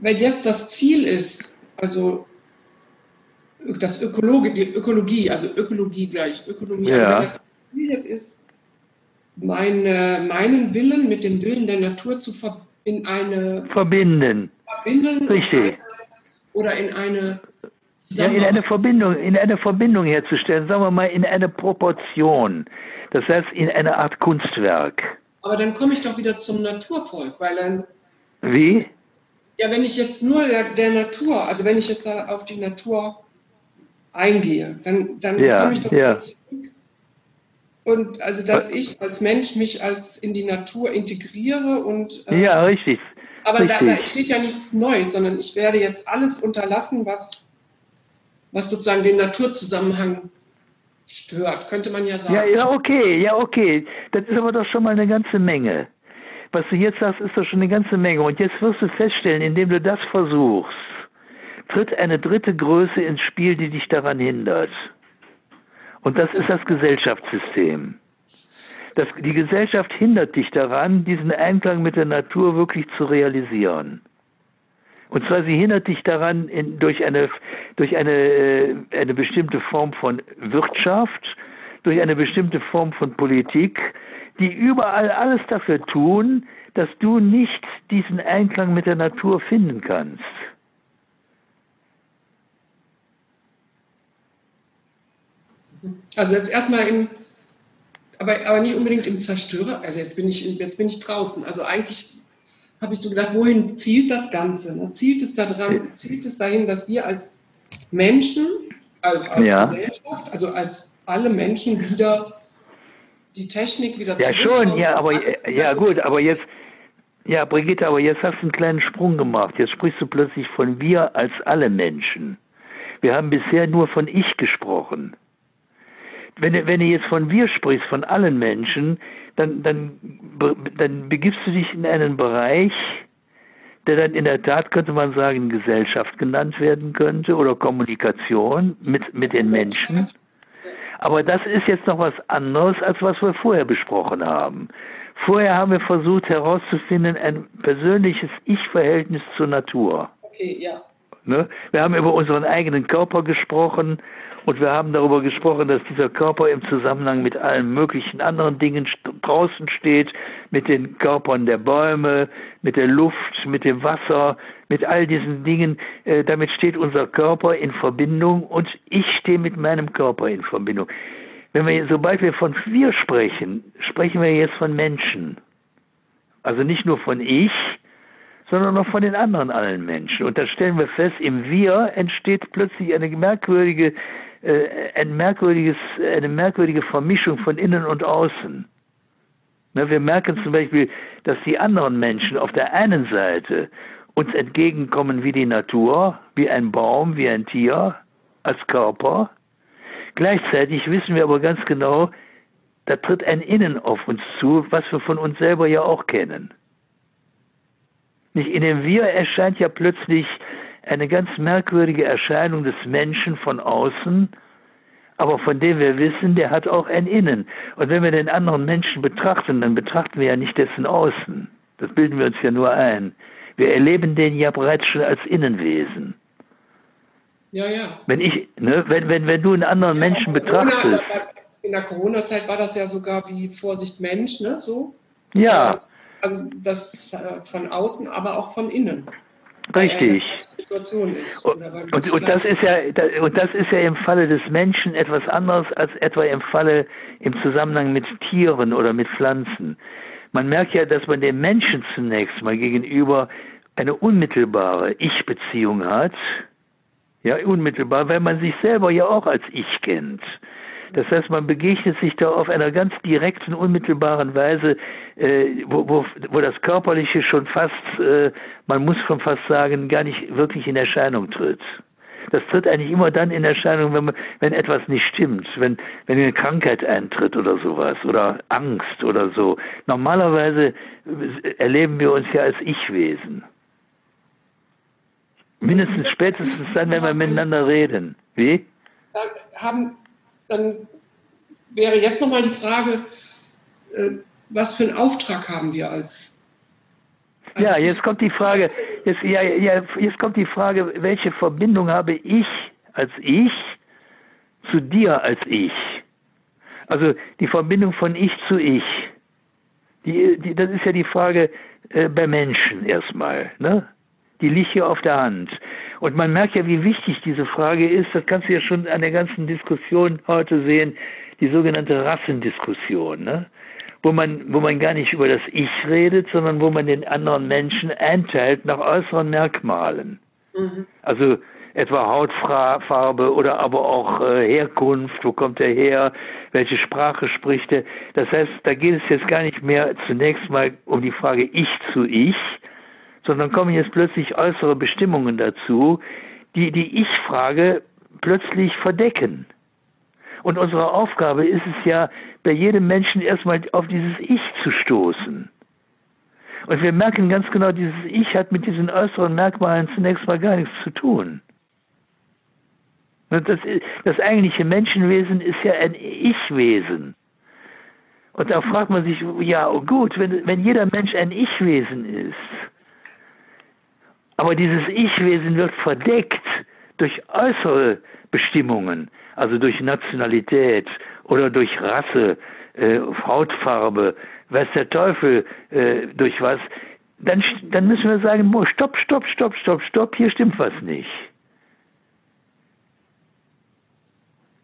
wenn jetzt das Ziel ist, also das Ökologie, die Ökologie, also Ökologie gleich Ökonomie, also wenn das Ziel ist, meine, meinen Willen mit dem Willen der Natur zu ver in eine verbinden. Verbinden Richtig. Oder in eine ja, in eine Verbindung, in eine Verbindung herzustellen, sagen wir mal in eine Proportion. Das heißt in eine Art Kunstwerk. Aber dann komme ich doch wieder zum Naturvolk, weil dann. Wie? Ja, wenn ich jetzt nur der, der Natur, also wenn ich jetzt auf die Natur eingehe, dann, dann ja, komme ich doch ja. zurück. Und also, dass ich als Mensch mich als in die Natur integriere und. Äh, ja, richtig. Aber. Da, da entsteht ja nichts Neues, sondern ich werde jetzt alles unterlassen, was, was sozusagen den Naturzusammenhang stört, könnte man ja sagen. Ja, ja, okay, ja, okay. Das ist aber doch schon mal eine ganze Menge. Was du jetzt sagst, ist doch schon eine ganze Menge. Und jetzt wirst du feststellen, indem du das versuchst, tritt eine dritte Größe ins Spiel, die dich daran hindert. Und das ist das Gesellschaftssystem. Das, die Gesellschaft hindert dich daran, diesen Einklang mit der Natur wirklich zu realisieren. Und zwar sie hindert dich daran in, durch, eine, durch eine, äh, eine bestimmte Form von Wirtschaft, durch eine bestimmte Form von Politik, die überall alles dafür tun, dass du nicht diesen Einklang mit der Natur finden kannst. Also jetzt erstmal im, aber, aber nicht unbedingt im Zerstörer. Also jetzt bin ich, jetzt bin ich draußen. Also eigentlich habe ich so gedacht, wohin zielt das Ganze? Ne? Zielt es daran, zielt es dahin, dass wir als Menschen, also als ja. Gesellschaft, also als alle Menschen wieder die Technik wieder Ja schon, ja, aber ja gut, aber jetzt ja, Brigitte, aber jetzt hast du einen kleinen Sprung gemacht. Jetzt sprichst du plötzlich von wir als alle Menschen. Wir haben bisher nur von ich gesprochen wenn, wenn du jetzt von wir sprichst, von allen Menschen, dann, dann, dann begibst du dich in einen Bereich, der dann in der Tat, könnte man sagen, Gesellschaft genannt werden könnte oder Kommunikation mit, mit den Menschen. Aber das ist jetzt noch was anderes, als was wir vorher besprochen haben. Vorher haben wir versucht herauszufinden, ein persönliches Ich-Verhältnis zur Natur. Okay, ja. Ne? Wir haben über unseren eigenen Körper gesprochen, und wir haben darüber gesprochen, dass dieser Körper im Zusammenhang mit allen möglichen anderen Dingen draußen steht, mit den Körpern der Bäume, mit der Luft, mit dem Wasser, mit all diesen Dingen. Äh, damit steht unser Körper in Verbindung und ich stehe mit meinem Körper in Verbindung. Wenn wir, sobald wir von wir sprechen, sprechen wir jetzt von Menschen. Also nicht nur von ich, sondern auch von den anderen allen Menschen. Und da stellen wir fest, im Wir entsteht plötzlich eine merkwürdige ein merkwürdiges, eine merkwürdige Vermischung von innen und außen. Wir merken zum Beispiel, dass die anderen Menschen auf der einen Seite uns entgegenkommen wie die Natur, wie ein Baum, wie ein Tier, als Körper. Gleichzeitig wissen wir aber ganz genau, da tritt ein Innen auf uns zu, was wir von uns selber ja auch kennen. Nicht in dem Wir erscheint ja plötzlich eine ganz merkwürdige Erscheinung des Menschen von außen, aber von dem wir wissen, der hat auch ein Innen. Und wenn wir den anderen Menschen betrachten, dann betrachten wir ja nicht dessen Außen. Das bilden wir uns ja nur ein. Wir erleben den ja bereits schon als Innenwesen. Ja, ja. Wenn ich, ne, wenn, wenn, wenn du einen anderen ja, Menschen betrachtest. in der Corona-Zeit war das ja sogar wie Vorsicht Mensch, ne, so. Ja. Also das äh, von außen, aber auch von innen. Richtig. Und, und, und, das ist ja, und das ist ja im Falle des Menschen etwas anderes als etwa im Falle im Zusammenhang mit Tieren oder mit Pflanzen. Man merkt ja, dass man dem Menschen zunächst mal gegenüber eine unmittelbare Ich-Beziehung hat. Ja, unmittelbar, weil man sich selber ja auch als Ich kennt. Das heißt, man begegnet sich da auf einer ganz direkten, unmittelbaren Weise, äh, wo, wo, wo das Körperliche schon fast, äh, man muss schon fast sagen, gar nicht wirklich in Erscheinung tritt. Das tritt eigentlich immer dann in Erscheinung, wenn, man, wenn etwas nicht stimmt, wenn, wenn eine Krankheit eintritt oder sowas oder Angst oder so. Normalerweise erleben wir uns ja als Ich-Wesen. Mindestens spätestens dann, wenn wir miteinander reden. Wie? Haben dann wäre jetzt nochmal die Frage, äh, was für einen Auftrag haben wir als, ja, jetzt kommt die Frage, jetzt, ja, ja, jetzt kommt die Frage, welche Verbindung habe ich als ich zu dir als ich? Also die Verbindung von ich zu ich. Die, die, das ist ja die Frage äh, bei Menschen erstmal. Ne? Die liegt hier auf der Hand. Und man merkt ja, wie wichtig diese Frage ist. Das kannst du ja schon an der ganzen Diskussion heute sehen, die sogenannte Rassendiskussion, ne? Wo man, wo man gar nicht über das Ich redet, sondern wo man den anderen Menschen einteilt nach äußeren Merkmalen. Mhm. Also etwa Hautfarbe oder aber auch äh, Herkunft, wo kommt er her, welche Sprache spricht er. Das heißt, da geht es jetzt gar nicht mehr zunächst mal um die Frage Ich zu Ich, sondern kommen jetzt plötzlich äußere Bestimmungen dazu, die die Ich-Frage plötzlich verdecken. Und unsere Aufgabe ist es ja, bei jedem Menschen erstmal auf dieses Ich zu stoßen. Und wir merken ganz genau, dieses Ich hat mit diesen äußeren Merkmalen zunächst mal gar nichts zu tun. Das, das eigentliche Menschenwesen ist ja ein Ich-Wesen. Und da fragt man sich, ja gut, wenn, wenn jeder Mensch ein Ich-Wesen ist, aber dieses Ich-Wesen wird verdeckt durch äußere Bestimmungen, also durch Nationalität oder durch Rasse, äh, Hautfarbe, weiß der Teufel äh, durch was, dann, dann müssen wir sagen, stopp, stopp, stopp, stopp, stopp, hier stimmt was nicht.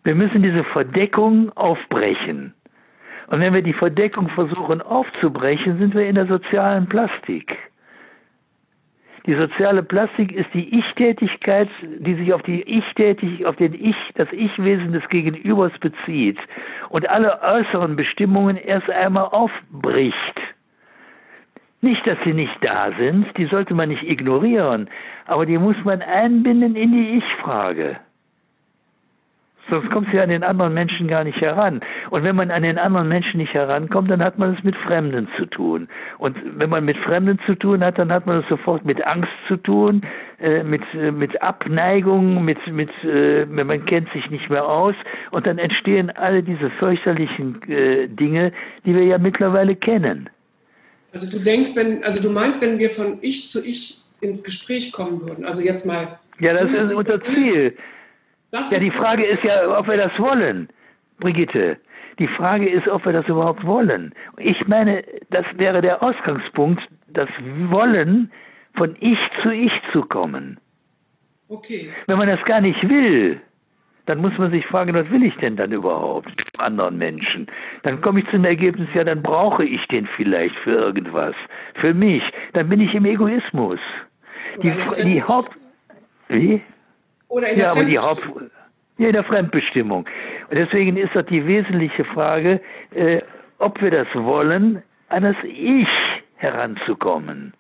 Wir müssen diese Verdeckung aufbrechen. Und wenn wir die Verdeckung versuchen aufzubrechen, sind wir in der sozialen Plastik. Die soziale Plastik ist die Ich-Tätigkeit, die sich auf die Ich-Tätigkeit, auf den Ich, das Ich-Wesen des Gegenübers bezieht und alle äußeren Bestimmungen erst einmal aufbricht. Nicht, dass sie nicht da sind, die sollte man nicht ignorieren, aber die muss man einbinden in die Ich-Frage. Sonst kommt sie an den anderen Menschen gar nicht heran. Und wenn man an den anderen Menschen nicht herankommt, dann hat man es mit Fremden zu tun. Und wenn man mit Fremden zu tun hat, dann hat man es sofort mit Angst zu tun, äh, mit, äh, mit Abneigung, mit, mit, äh, man kennt sich nicht mehr aus. Und dann entstehen alle diese fürchterlichen äh, Dinge, die wir ja mittlerweile kennen. Also du denkst, wenn, also du meinst, wenn wir von Ich zu Ich ins Gespräch kommen würden, also jetzt mal. Ja, das ist unser Ziel. Das ja, die Frage ist ja, ob wir das wollen, Brigitte. Die Frage ist, ob wir das überhaupt wollen. Ich meine, das wäre der Ausgangspunkt, das Wollen von Ich zu Ich zu kommen. Okay. Wenn man das gar nicht will, dann muss man sich fragen, was will ich denn dann überhaupt mit anderen Menschen? Dann komme ich zum Ergebnis, ja, dann brauche ich den vielleicht für irgendwas, für mich. Dann bin ich im Egoismus. Die, die Haupt... Wie? Oder in der ja, aber die Haupt ja, in der Fremdbestimmung. Und deswegen ist doch die wesentliche Frage, äh, ob wir das wollen, an das Ich heranzukommen.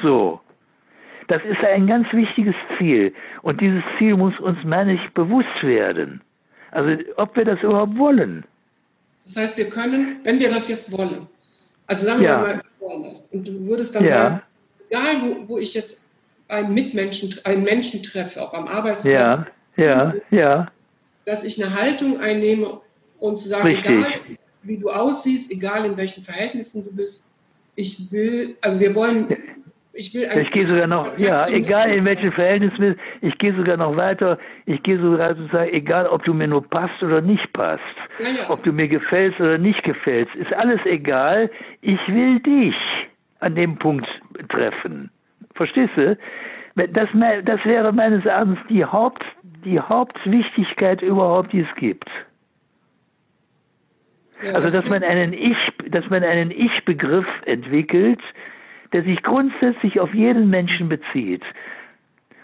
So. Das ist ein ganz wichtiges Ziel. Und dieses Ziel muss uns, meine ich, bewusst werden. Also, ob wir das überhaupt wollen. Das heißt, wir können, wenn wir das jetzt wollen, also sagen wir ja. mal, wollen das, und du würdest dann ja. sagen, egal wo, wo ich jetzt einen Mitmenschen, einen Menschen treffe, auch am Arbeitsplatz. Ja, ja, ja. Dass ich eine Haltung einnehme und zu sagen, Richtig. egal wie du aussiehst, egal in welchen Verhältnissen du bist, ich will, also wir wollen, ich will Ich gehe sogar noch, ja, egal in welchen Verhältnissen, ich gehe sogar noch weiter, ich gehe sogar sozusagen, egal ob du mir nur passt oder nicht passt, ja, ja. ob du mir gefällst oder nicht gefällst, ist alles egal, ich will dich an dem Punkt treffen. Verstehst du? Das, das wäre meines Erachtens die, Haupt, die Hauptwichtigkeit überhaupt, die es gibt. Ja, also dass man einen Ich, dass man einen Ich-Begriff entwickelt, der sich grundsätzlich auf jeden Menschen bezieht.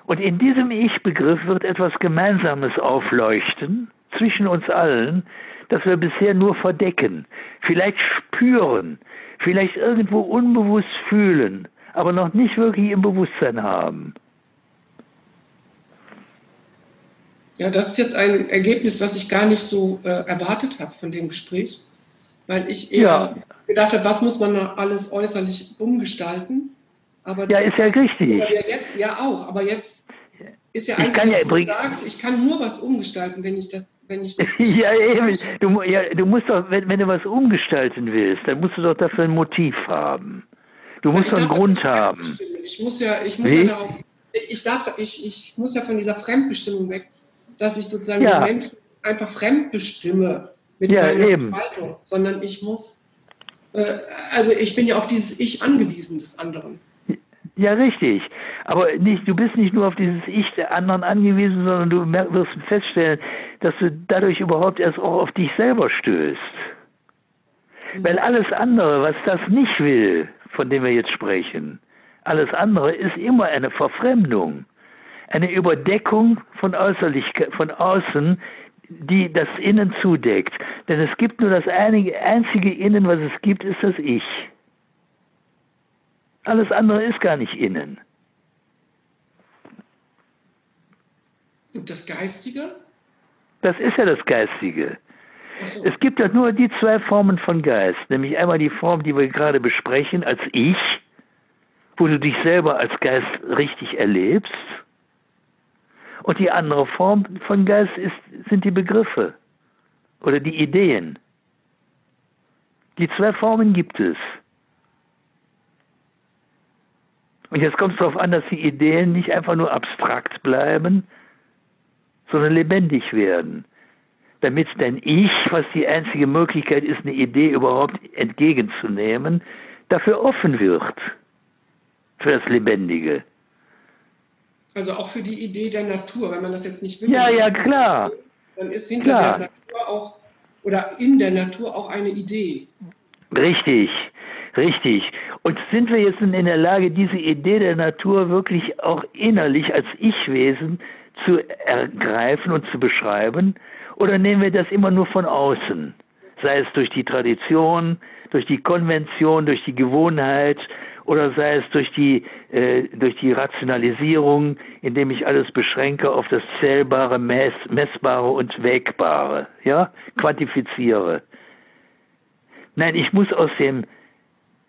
Und in diesem Ich-Begriff wird etwas Gemeinsames aufleuchten zwischen uns allen, das wir bisher nur verdecken, vielleicht spüren, vielleicht irgendwo unbewusst fühlen, aber noch nicht wirklich im Bewusstsein haben. Ja, das ist jetzt ein Ergebnis, was ich gar nicht so äh, erwartet habe von dem Gespräch, weil ich eher ja. gedacht habe, was muss man noch alles äußerlich umgestalten. Aber ja, ist ja richtig. Ja, jetzt, ja, auch, aber jetzt ist ja eigentlich, ja, du sagst, ich kann nur was umgestalten, wenn ich das, wenn ich das. ja, eben. Du, ja, du musst doch, wenn, wenn du was umgestalten willst, dann musst du doch dafür ein Motiv haben. Du musst doch einen Grund haben. Ich muss ja, ich muss ja darauf, ich darf, ich, ich muss ja von dieser Fremdbestimmung weg, dass ich sozusagen ja. den Menschen einfach fremdbestimme mit ja, meiner eben. Sondern ich muss, äh, also ich bin ja auf dieses Ich angewiesen des anderen. Ja, richtig. Aber nicht, du bist nicht nur auf dieses Ich der anderen angewiesen, sondern du wirst feststellen, dass du dadurch überhaupt erst auch auf dich selber stößt. Mhm. Weil alles andere, was das nicht will, von dem wir jetzt sprechen. Alles andere ist immer eine Verfremdung. eine Überdeckung von Äußerlichkeit, von außen, die das Innen zudeckt. Denn es gibt nur das einzige Innen, was es gibt, ist das Ich. Alles andere ist gar nicht innen. Und das Geistige? Das ist ja das Geistige. Es gibt ja nur die zwei Formen von Geist, nämlich einmal die Form, die wir gerade besprechen, als Ich, wo du dich selber als Geist richtig erlebst. Und die andere Form von Geist ist, sind die Begriffe oder die Ideen. Die zwei Formen gibt es. Und jetzt kommt es darauf an, dass die Ideen nicht einfach nur abstrakt bleiben, sondern lebendig werden. Damit dein Ich, was die einzige Möglichkeit ist, eine Idee überhaupt entgegenzunehmen, dafür offen wird. Für das Lebendige. Also auch für die Idee der Natur, wenn man das jetzt nicht will. Ja, ja, klar. Dann ist hinter klar. der Natur auch oder in der Natur auch eine Idee. Richtig, richtig. Und sind wir jetzt in der Lage, diese Idee der Natur wirklich auch innerlich als Ich-Wesen zu ergreifen und zu beschreiben? Oder nehmen wir das immer nur von außen? Sei es durch die Tradition, durch die Konvention, durch die Gewohnheit oder sei es durch die, äh, durch die Rationalisierung, indem ich alles beschränke auf das Zählbare, Mess, Messbare und Wägbare, ja, quantifiziere. Nein, ich muss aus dem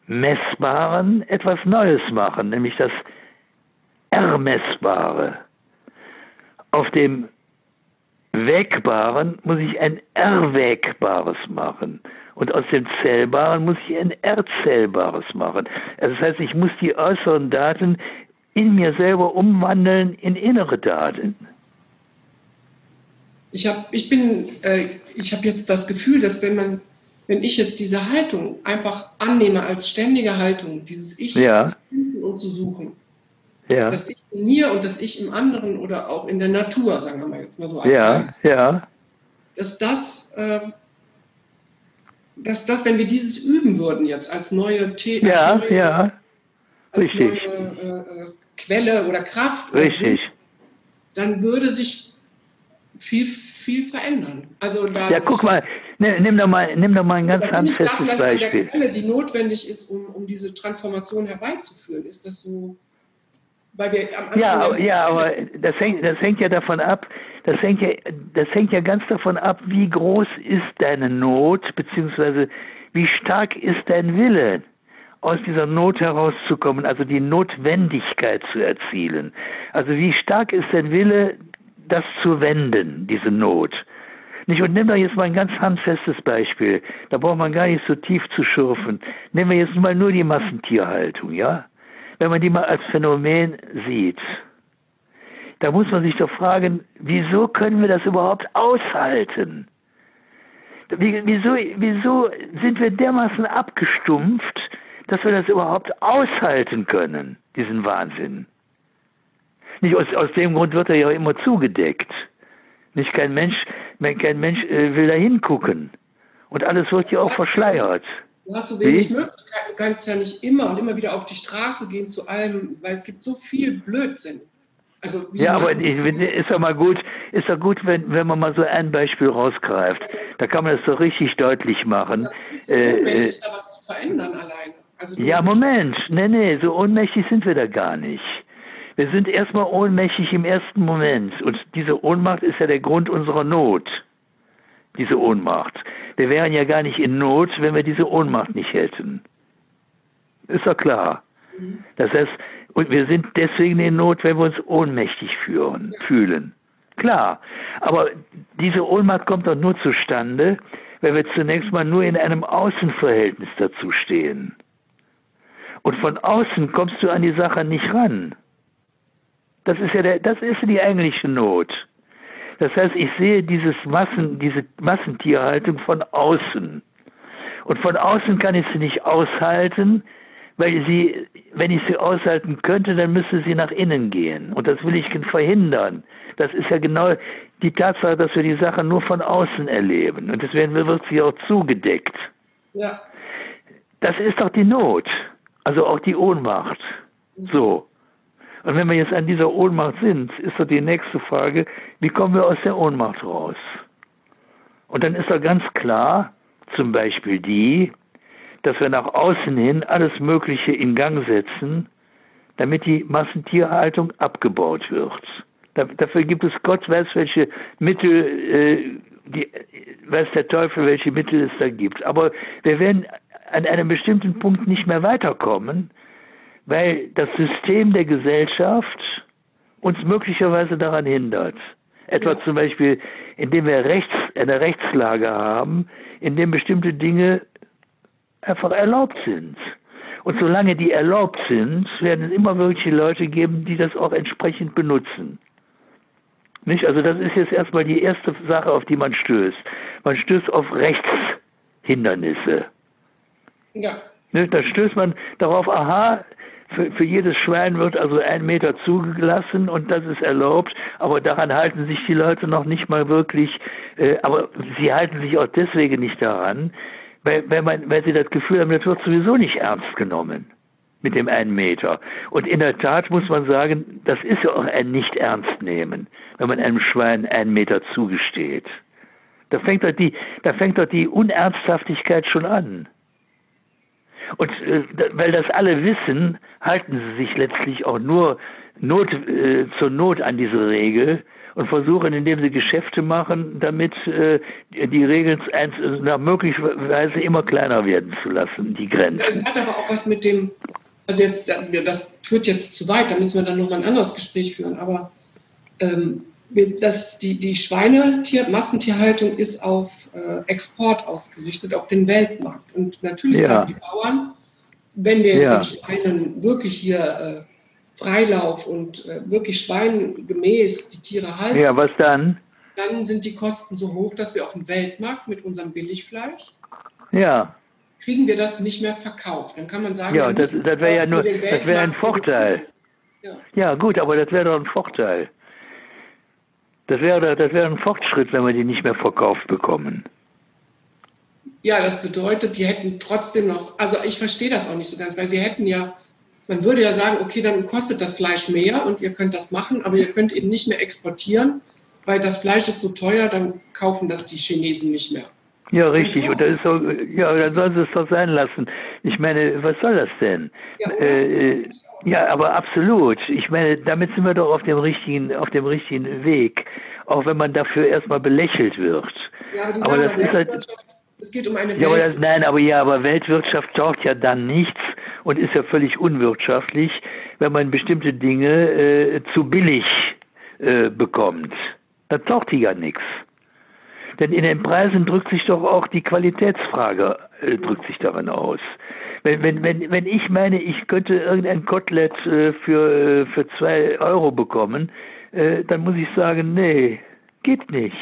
Messbaren etwas Neues machen, nämlich das Ermessbare. Auf dem Wägbaren muss ich ein Erwägbares machen. Und aus dem Zählbaren muss ich ein Erzählbares machen. Also das heißt, ich muss die äußeren Daten in mir selber umwandeln in innere Daten. Ich, hab, ich bin, äh, ich habe jetzt das Gefühl, dass wenn man wenn ich jetzt diese Haltung einfach annehme als ständige Haltung, dieses Ich ja. zu finden und zu suchen, ja. das Ich in mir und das Ich im anderen oder auch in der Natur, sagen wir mal jetzt mal so als ja, Geist, ja. dass das, äh, dass das, wenn wir dieses üben würden jetzt als neue, The ja, als neue, ja. Als Richtig. neue äh, Quelle oder Kraft, Richtig. Oder dann würde sich viel, viel verändern. Also da ja, guck mal, nimm doch mal, nimm doch mal ein ganz handfestes Beispiel. An der Quelle, die notwendig ist, um, um diese Transformation herbeizuführen, ist das so. Weil wir am ja, ja, aber das hängt, das hängt ja davon ab, das hängt ja, das hängt ja ganz davon ab, wie groß ist deine Not, beziehungsweise wie stark ist dein Wille, aus dieser Not herauszukommen, also die Notwendigkeit zu erzielen. Also wie stark ist dein Wille, das zu wenden, diese Not. Nicht? Und nimm da jetzt mal ein ganz handfestes Beispiel. Da braucht man gar nicht so tief zu schürfen. Nehmen wir jetzt mal nur die Massentierhaltung, ja? Wenn man die mal als Phänomen sieht, da muss man sich doch fragen, wieso können wir das überhaupt aushalten? Wieso, wieso sind wir dermaßen abgestumpft, dass wir das überhaupt aushalten können, diesen Wahnsinn? Nicht aus, aus dem Grund wird er ja immer zugedeckt. Nicht kein Mensch, kein Mensch äh, will da hingucken. Und alles wird ja auch verschleiert. Du hast so wenig Wie? Möglichkeiten, du kannst ja nicht immer und immer wieder auf die Straße gehen zu allem, weil es gibt so viel Blödsinn. Also, ja, aber ich, ist doch mal gut, ist doch gut, wenn, wenn man mal so ein Beispiel rausgreift. Da kann man das doch richtig deutlich machen. Ja, ist so äh, ohnmächtig, äh, da was zu verändern alleine. Also ja, Moment. Nee, nee, so ohnmächtig sind wir da gar nicht. Wir sind erstmal ohnmächtig im ersten Moment. Und diese Ohnmacht ist ja der Grund unserer Not. Diese Ohnmacht. Wir wären ja gar nicht in Not, wenn wir diese Ohnmacht nicht hätten. Ist doch klar. Das heißt, und wir sind deswegen in Not, wenn wir uns ohnmächtig führen, fühlen. Klar. Aber diese Ohnmacht kommt doch nur zustande, wenn wir zunächst mal nur in einem Außenverhältnis dazu stehen. Und von außen kommst du an die Sache nicht ran. Das ist ja der, das ist die eigentliche Not. Das heißt, ich sehe dieses Massen, diese Massentierhaltung von außen. Und von außen kann ich sie nicht aushalten, weil sie, wenn ich sie aushalten könnte, dann müsste sie nach innen gehen. Und das will ich verhindern. Das ist ja genau die Tatsache, dass wir die Sache nur von außen erleben. Und deswegen wird sie auch zugedeckt. Ja. Das ist doch die Not. Also auch die Ohnmacht. So. Und wenn wir jetzt an dieser Ohnmacht sind, ist doch die nächste Frage, wie kommen wir aus der Ohnmacht raus? Und dann ist doch ganz klar, zum Beispiel die, dass wir nach außen hin alles Mögliche in Gang setzen, damit die Massentierhaltung abgebaut wird. dafür gibt es Gott weiß welche Mittel, äh, die, weiß der Teufel, welche Mittel es da gibt. Aber wir werden an einem bestimmten Punkt nicht mehr weiterkommen, weil das System der Gesellschaft uns möglicherweise daran hindert. Etwa ja. zum Beispiel, indem wir rechts, eine Rechtslage haben, in dem bestimmte Dinge einfach erlaubt sind. Und solange die erlaubt sind, werden es immer welche Leute geben, die das auch entsprechend benutzen. Nicht? Also das ist jetzt erstmal die erste Sache, auf die man stößt. Man stößt auf Rechtshindernisse. Ja. Nicht? Da stößt man darauf, aha, für, für, jedes Schwein wird also ein Meter zugelassen und das ist erlaubt, aber daran halten sich die Leute noch nicht mal wirklich, äh, aber sie halten sich auch deswegen nicht daran, weil, weil, man, weil sie das Gefühl haben, das wird sowieso nicht ernst genommen mit dem einen Meter. Und in der Tat muss man sagen, das ist ja auch ein Nicht-Ernst-Nehmen, wenn man einem Schwein einen Meter zugesteht. Da fängt doch die, da fängt doch die Unernsthaftigkeit schon an. Und äh, weil das alle wissen, halten sie sich letztlich auch nur Not, äh, zur Not an diese Regel und versuchen, indem sie Geschäfte machen, damit äh, die Regeln nach möglicherweise immer kleiner werden zu lassen, die Grenzen. Es hat aber auch was mit dem, also jetzt, das führt jetzt zu weit, da müssen wir dann nochmal ein anderes Gespräch führen, aber ähm, das, die, die Schweinetier, Massentierhaltung ist auf äh, Export ausgerichtet, auf den Weltmarkt. Und natürlich ja. sagen die Bauern, wenn wir jetzt ja. den Schweinen wirklich hier äh, Freilauf und äh, wirklich schweingemäß die Tiere halten, ja, was dann? Dann sind die Kosten so hoch, dass wir auf dem Weltmarkt mit unserem Billigfleisch ja. kriegen wir das nicht mehr verkauft. Dann kann man sagen, ja, das, das wäre ja nur, das wäre ein Vorteil. Ja. ja, gut, aber das wäre doch ein Vorteil. Das wäre, das wäre ein Fortschritt, wenn wir die nicht mehr verkauft bekommen. Ja, das bedeutet, die hätten trotzdem noch, also ich verstehe das auch nicht so ganz, weil sie hätten ja, man würde ja sagen, okay, dann kostet das Fleisch mehr und ihr könnt das machen, aber ihr könnt eben nicht mehr exportieren, weil das Fleisch ist so teuer, dann kaufen das die Chinesen nicht mehr. Ja, richtig. Und das ist so, ja, dann sollen sie es doch sein lassen. Ich meine, was soll das denn? Ja, äh, äh, ja, aber absolut. Ich meine, damit sind wir doch auf dem richtigen, auf dem richtigen Weg. Auch wenn man dafür erstmal belächelt wird. Ja, aber, aber das ist halt, es geht um eine ja, aber das, nein, aber ja, aber Weltwirtschaft taugt ja dann nichts und ist ja völlig unwirtschaftlich, wenn man bestimmte Dinge äh, zu billig äh, bekommt. Da taucht die ja nichts. Denn in den Preisen drückt sich doch auch die Qualitätsfrage, äh, drückt sich darin aus. Wenn, wenn, wenn, wenn ich meine, ich könnte irgendein Kotelett äh, für, äh, für zwei Euro bekommen, äh, dann muss ich sagen, nee, geht nicht.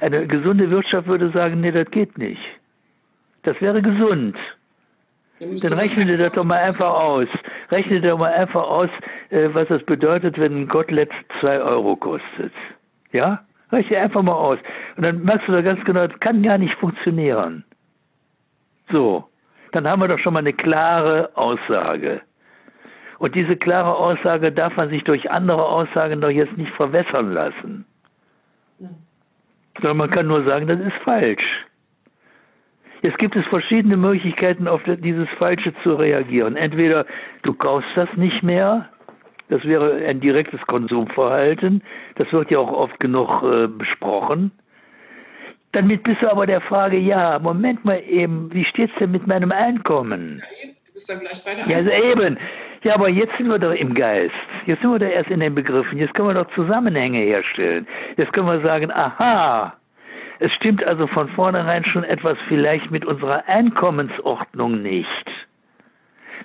Eine gesunde Wirtschaft würde sagen, nee, das geht nicht. Das wäre gesund. Dann rechne dir das doch mal einfach aus. Rechne dir doch mal einfach aus, äh, was das bedeutet, wenn ein Kotelett zwei Euro kostet. Ja? Rechne einfach mal aus. Und dann merkst du da ganz genau, das kann gar nicht funktionieren. So, dann haben wir doch schon mal eine klare Aussage. Und diese klare Aussage darf man sich durch andere Aussagen doch jetzt nicht verwässern lassen. Sondern man kann nur sagen, das ist falsch. Jetzt gibt es verschiedene Möglichkeiten, auf dieses Falsche zu reagieren. Entweder du kaufst das nicht mehr, das wäre ein direktes Konsumverhalten. Das wird ja auch oft genug äh, besprochen. Damit bist du aber der Frage, ja, Moment mal eben, wie steht's denn mit meinem Einkommen? Ja, du bist dann gleich bei der Ja, also eben. Ja, aber jetzt sind wir doch im Geist. Jetzt sind wir doch erst in den Begriffen. Jetzt können wir doch Zusammenhänge herstellen. Jetzt können wir sagen, aha, es stimmt also von vornherein schon etwas vielleicht mit unserer Einkommensordnung nicht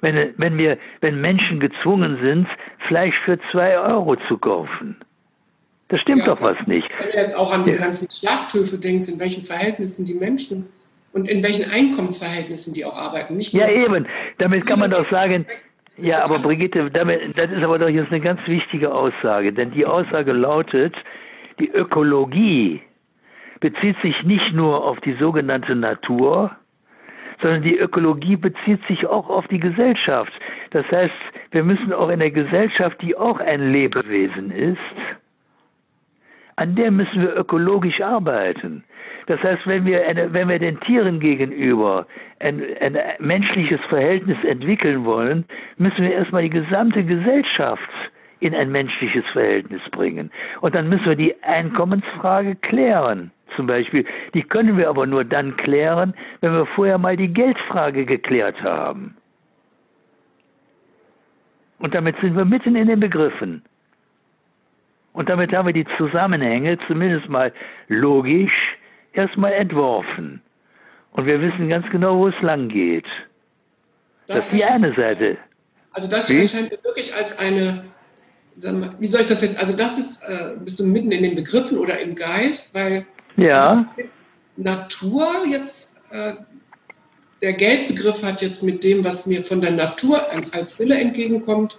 wenn, wenn, wir, wenn Menschen gezwungen sind, Fleisch für zwei Euro zu kaufen. Da stimmt ja, doch was nicht. Wenn du jetzt auch an diese ganzen Schlachthöfe denkst, in welchen Verhältnissen die Menschen und in welchen Einkommensverhältnissen die auch arbeiten. Nicht ja, eben. Damit kann man doch sagen, ja, aber Brigitte, damit, das ist aber doch jetzt eine ganz wichtige Aussage, denn die Aussage lautet, die Ökologie bezieht sich nicht nur auf die sogenannte Natur, sondern die Ökologie bezieht sich auch auf die Gesellschaft. Das heißt, wir müssen auch in der Gesellschaft, die auch ein Lebewesen ist, an der müssen wir ökologisch arbeiten. Das heißt, wenn wir, eine, wenn wir den Tieren gegenüber ein, ein menschliches Verhältnis entwickeln wollen, müssen wir erstmal die gesamte Gesellschaft in ein menschliches Verhältnis bringen. Und dann müssen wir die Einkommensfrage klären. Zum Beispiel, die können wir aber nur dann klären, wenn wir vorher mal die Geldfrage geklärt haben. Und damit sind wir mitten in den Begriffen. Und damit haben wir die Zusammenhänge zumindest mal logisch erstmal entworfen. Und wir wissen ganz genau, wo es lang geht. Das, das ist die eine Seite. Also das Wie? erscheint mir wirklich als eine, mal, wie soll ich das jetzt, also das ist, äh, bist du mitten in den Begriffen oder im Geist, weil ja. Natur jetzt, äh, der Geldbegriff hat jetzt mit dem, was mir von der Natur als Wille entgegenkommt,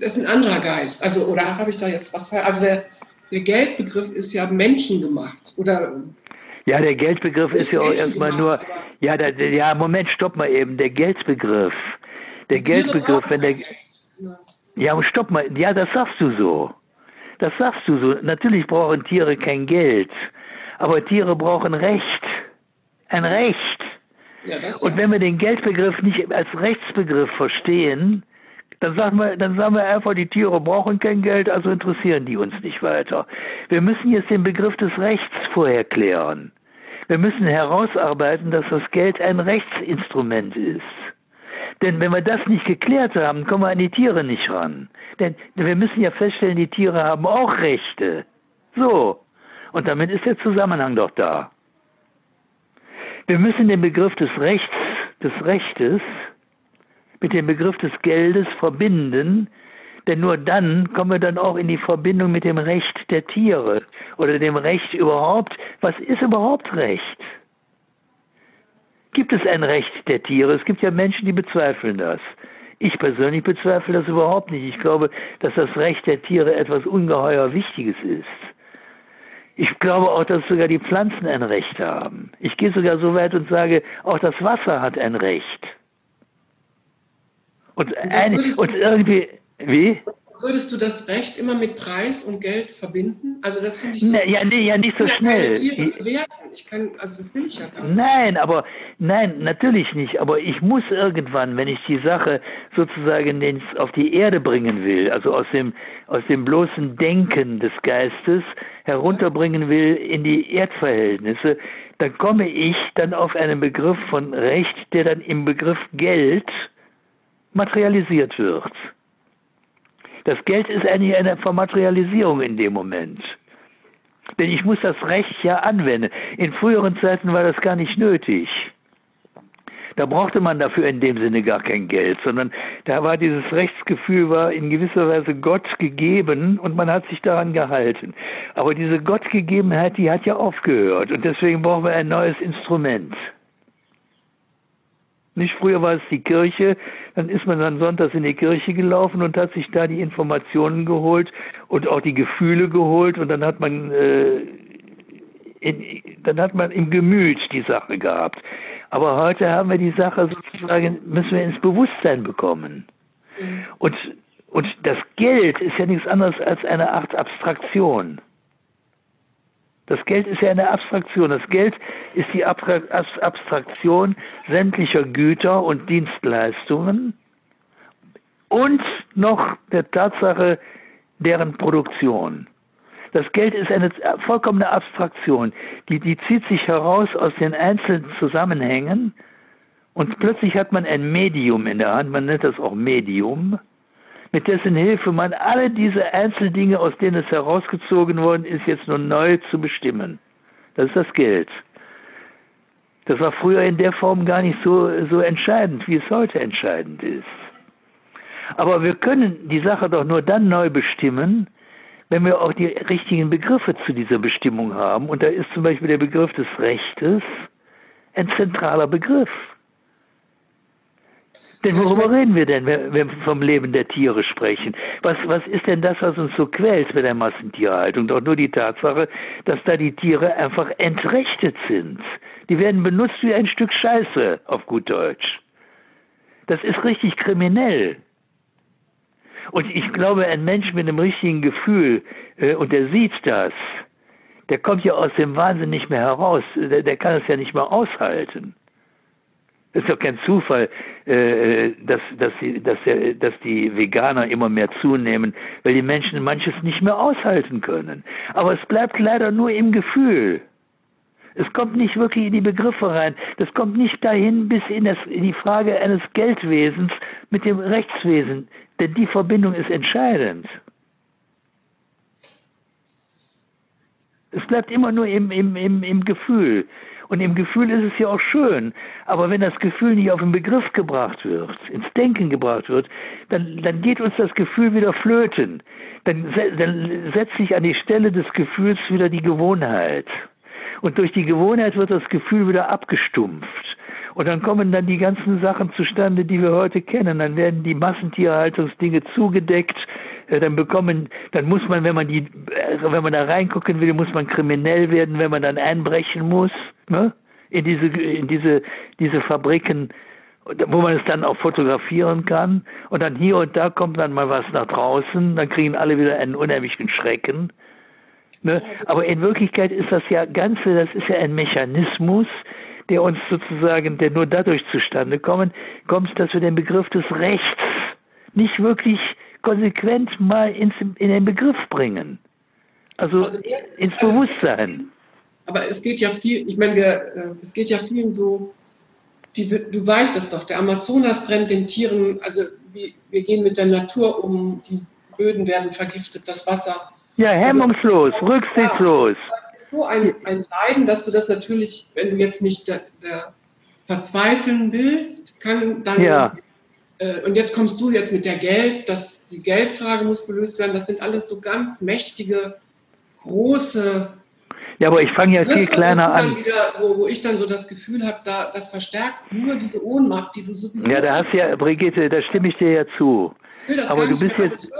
das ist ein anderer Geist. Also, oder habe ich da jetzt was falsch? Also der, der Geldbegriff ist ja menschengemacht. Oder ja, der Geldbegriff ist, ist ja auch erstmal nur. Ja, der, der, ja, Moment, stopp mal eben. Der Geldbegriff. Der Geldbegriff, wenn der. Ja, stopp mal. Ja, das sagst du so. Das sagst du so. Natürlich brauchen Tiere kein Geld. Aber Tiere brauchen Recht. Ein Recht. Ja, Und wenn wir den Geldbegriff nicht als Rechtsbegriff verstehen, dann sagen, wir, dann sagen wir einfach, die Tiere brauchen kein Geld, also interessieren die uns nicht weiter. Wir müssen jetzt den Begriff des Rechts vorher klären. Wir müssen herausarbeiten, dass das Geld ein Rechtsinstrument ist. Denn wenn wir das nicht geklärt haben, kommen wir an die Tiere nicht ran. Denn wir müssen ja feststellen, die Tiere haben auch Rechte. So. Und damit ist der Zusammenhang doch da. Wir müssen den Begriff des Rechts, des Rechtes mit dem Begriff des Geldes verbinden, denn nur dann kommen wir dann auch in die Verbindung mit dem Recht der Tiere oder dem Recht überhaupt. Was ist überhaupt Recht? Gibt es ein Recht der Tiere? Es gibt ja Menschen, die bezweifeln das. Ich persönlich bezweifle das überhaupt nicht. Ich glaube, dass das Recht der Tiere etwas ungeheuer Wichtiges ist. Ich glaube auch, dass sogar die Pflanzen ein Recht haben. Ich gehe sogar so weit und sage, auch das Wasser hat ein Recht. Und, eine, und irgendwie, wie? Würdest du das Recht immer mit Preis und Geld verbinden? Also das finde ich so. Ne, ja, nee, ja, nicht so schnell. Ich kann, also das will ich ja gar nicht. Nein, aber nein, natürlich nicht. Aber ich muss irgendwann, wenn ich die Sache sozusagen auf die Erde bringen will, also aus dem aus dem bloßen Denken des Geistes herunterbringen will in die Erdverhältnisse, dann komme ich dann auf einen Begriff von Recht, der dann im Begriff Geld materialisiert wird. Das Geld ist eigentlich eine Vermaterialisierung in dem Moment. Denn ich muss das Recht ja anwenden. In früheren Zeiten war das gar nicht nötig. Da brauchte man dafür in dem Sinne gar kein Geld, sondern da war dieses Rechtsgefühl war in gewisser Weise Gott gegeben und man hat sich daran gehalten. Aber diese Gottgegebenheit, die hat ja aufgehört und deswegen brauchen wir ein neues Instrument. Nicht früher war es die Kirche, dann ist man dann sonntags in die Kirche gelaufen und hat sich da die Informationen geholt und auch die Gefühle geholt und dann hat man äh, in, dann hat man im Gemüt die Sache gehabt. Aber heute haben wir die Sache sozusagen, müssen wir ins Bewusstsein bekommen. Mhm. Und, und das Geld ist ja nichts anderes als eine Art Abstraktion. Das Geld ist ja eine Abstraktion. Das Geld ist die Abstraktion sämtlicher Güter und Dienstleistungen und noch der Tatsache deren Produktion. Das Geld ist eine vollkommene Abstraktion. Die, die zieht sich heraus aus den einzelnen Zusammenhängen und plötzlich hat man ein Medium in der Hand, man nennt das auch Medium, mit dessen Hilfe man alle diese Einzeldinge, aus denen es herausgezogen worden ist, jetzt nur neu zu bestimmen. Das ist das Geld. Das war früher in der Form gar nicht so, so entscheidend, wie es heute entscheidend ist. Aber wir können die Sache doch nur dann neu bestimmen, wenn wir auch die richtigen Begriffe zu dieser Bestimmung haben. Und da ist zum Beispiel der Begriff des Rechtes ein zentraler Begriff. Denn worüber reden wir denn, wenn wir vom Leben der Tiere sprechen? Was, was ist denn das, was uns so quält mit der Massentierhaltung? Doch nur die Tatsache, dass da die Tiere einfach entrechtet sind. Die werden benutzt wie ein Stück Scheiße, auf gut Deutsch. Das ist richtig kriminell. Und ich glaube, ein Mensch mit einem richtigen Gefühl, äh, und der sieht das, der kommt ja aus dem Wahnsinn nicht mehr heraus. Der, der kann es ja nicht mehr aushalten. Es ist doch kein Zufall, äh, dass, dass, die, dass, der, dass die Veganer immer mehr zunehmen, weil die Menschen manches nicht mehr aushalten können. Aber es bleibt leider nur im Gefühl. Es kommt nicht wirklich in die Begriffe rein. Das kommt nicht dahin bis in, das, in die Frage eines Geldwesens mit dem Rechtswesen. Denn die Verbindung ist entscheidend. Es bleibt immer nur im, im, im, im Gefühl. Und im Gefühl ist es ja auch schön. Aber wenn das Gefühl nicht auf den Begriff gebracht wird, ins Denken gebracht wird, dann, dann geht uns das Gefühl wieder flöten. Dann, dann setzt sich an die Stelle des Gefühls wieder die Gewohnheit. Und durch die Gewohnheit wird das Gefühl wieder abgestumpft. Und dann kommen dann die ganzen Sachen zustande, die wir heute kennen. Dann werden die Massentierhaltungsdinge zugedeckt. Äh, dann bekommen, dann muss man, wenn man die, äh, wenn man da reingucken will, muss man kriminell werden, wenn man dann einbrechen muss, ne? In diese, in diese, diese Fabriken, wo man es dann auch fotografieren kann. Und dann hier und da kommt dann mal was nach draußen. Dann kriegen alle wieder einen unheimlichen Schrecken. Ne? Aber in Wirklichkeit ist das ja Ganze, das ist ja ein Mechanismus, der uns sozusagen, der nur dadurch zustande kommen, kommt, dass wir den Begriff des Rechts nicht wirklich konsequent mal ins, in den Begriff bringen. Also, also ins also Bewusstsein. Aber es geht ja viel, ich meine, wir, äh, es geht ja vielen so, die, du weißt es doch, der Amazonas brennt den Tieren, also wir, wir gehen mit der Natur um, die Böden werden vergiftet, das Wasser ja, hemmungslos, also, rücksichtslos. Ja, das ist so ein, ein Leiden, dass du das natürlich, wenn du jetzt nicht der, der verzweifeln willst, kann dann. Ja. Äh, und jetzt kommst du jetzt mit der Geld, dass die Geldfrage muss gelöst werden. Das sind alles so ganz mächtige, große. Ja, aber ich fange ja viel kleiner an. Wieder, wo, wo, ich dann so das Gefühl habe, da, das verstärkt nur diese Ohnmacht, die du sowieso. Ja, da hast ja, Brigitte, da stimme ich dir ja zu. aber du bist jetzt.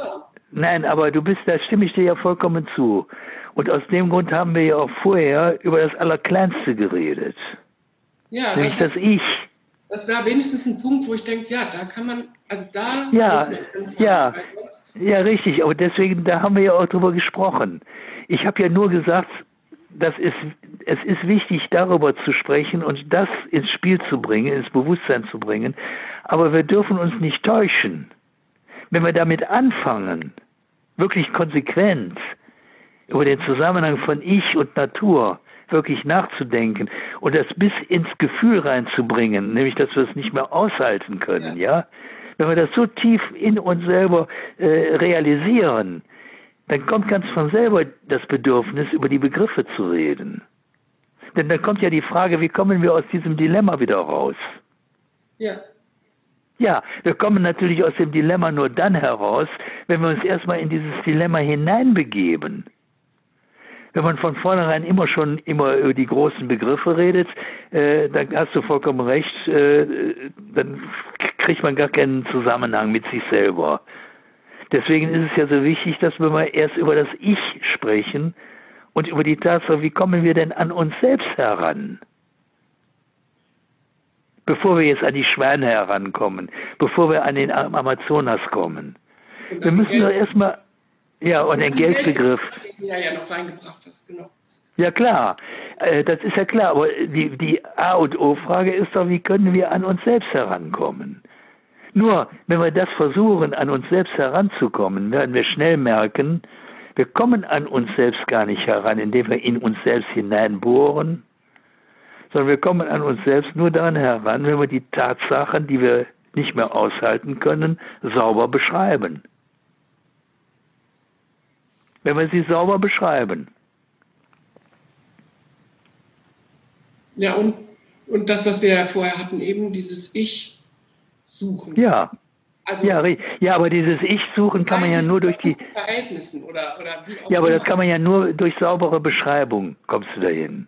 Nein, aber du bist, da stimme ich dir ja vollkommen zu. Und aus dem Grund haben wir ja auch vorher über das Allerkleinste geredet. Ja, Nämlich das, das Ich. Das wäre wenigstens ein Punkt, wo ich denke, ja, da kann man, also da ja, ja, ja, richtig. Aber deswegen, da haben wir ja auch drüber gesprochen. Ich habe ja nur gesagt, das ist, es ist wichtig, darüber zu sprechen und das ins Spiel zu bringen, ins Bewusstsein zu bringen. Aber wir dürfen uns nicht täuschen. Wenn wir damit anfangen, wirklich konsequent über den Zusammenhang von Ich und Natur wirklich nachzudenken und das bis ins Gefühl reinzubringen, nämlich dass wir es nicht mehr aushalten können, ja? Wenn wir das so tief in uns selber äh, realisieren, dann kommt ganz von selber das Bedürfnis, über die Begriffe zu reden. Denn dann kommt ja die Frage, wie kommen wir aus diesem Dilemma wieder raus? Ja. Ja, wir kommen natürlich aus dem Dilemma nur dann heraus, wenn wir uns erstmal in dieses Dilemma hineinbegeben. Wenn man von vornherein immer schon immer über die großen Begriffe redet, äh, dann hast du vollkommen recht, äh, dann kriegt man gar keinen Zusammenhang mit sich selber. Deswegen ist es ja so wichtig, dass wir mal erst über das Ich sprechen und über die Tatsache, wie kommen wir denn an uns selbst heran? bevor wir jetzt an die Schweine herankommen, bevor wir an den Amazonas kommen. Wir müssen doch erstmal, ja, und, und den Geldbegriff. Den du ja noch reingebracht hast, genau. Ja klar, äh, das ist ja klar, aber die, die A und O-Frage ist doch, wie können wir an uns selbst herankommen? Nur, wenn wir das versuchen, an uns selbst heranzukommen, werden wir schnell merken, wir kommen an uns selbst gar nicht heran, indem wir in uns selbst hineinbohren, sondern wir kommen an uns selbst nur dann heran, wenn wir die Tatsachen, die wir nicht mehr aushalten können, sauber beschreiben. Wenn wir sie sauber beschreiben. Ja, und, und das, was wir ja vorher hatten, eben dieses Ich suchen. Ja. Also, ja, ja, aber dieses Ich-Suchen kann man ja nur durch die Verhältnissen oder, oder wie auch Ja, aber immer. das kann man ja nur durch saubere Beschreibung kommst du dahin.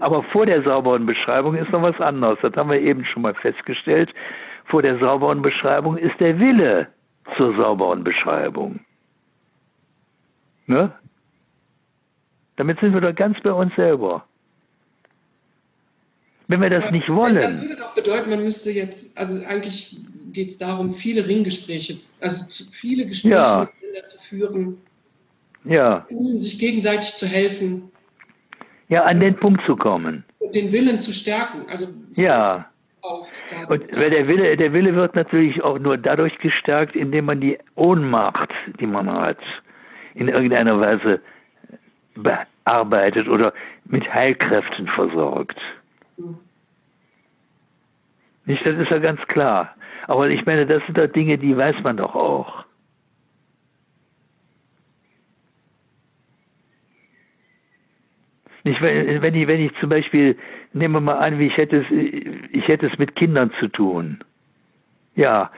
Aber vor der sauberen Beschreibung ist noch was anderes. Das haben wir eben schon mal festgestellt. Vor der sauberen Beschreibung ist der Wille zur sauberen Beschreibung. Ne? Damit sind wir doch ganz bei uns selber. Wenn wir das nicht wollen. Das würde doch bedeuten, man müsste jetzt, also eigentlich geht es darum, viele Ringgespräche, also zu, viele Gespräche ja. miteinander zu führen, ja. um sich gegenseitig zu helfen. Ja, an den Punkt zu kommen. Und den Willen zu stärken. Also ja. Und weil der Wille, der Wille wird natürlich auch nur dadurch gestärkt, indem man die Ohnmacht, die man hat, in irgendeiner Weise bearbeitet oder mit Heilkräften versorgt. Nicht, das ist ja ganz klar. Aber ich meine, das sind doch Dinge, die weiß man doch auch. Nicht, wenn, wenn, ich, wenn ich zum Beispiel, nehmen wir mal an, wie ich hätte es, ich hätte es mit Kindern zu tun. Ja,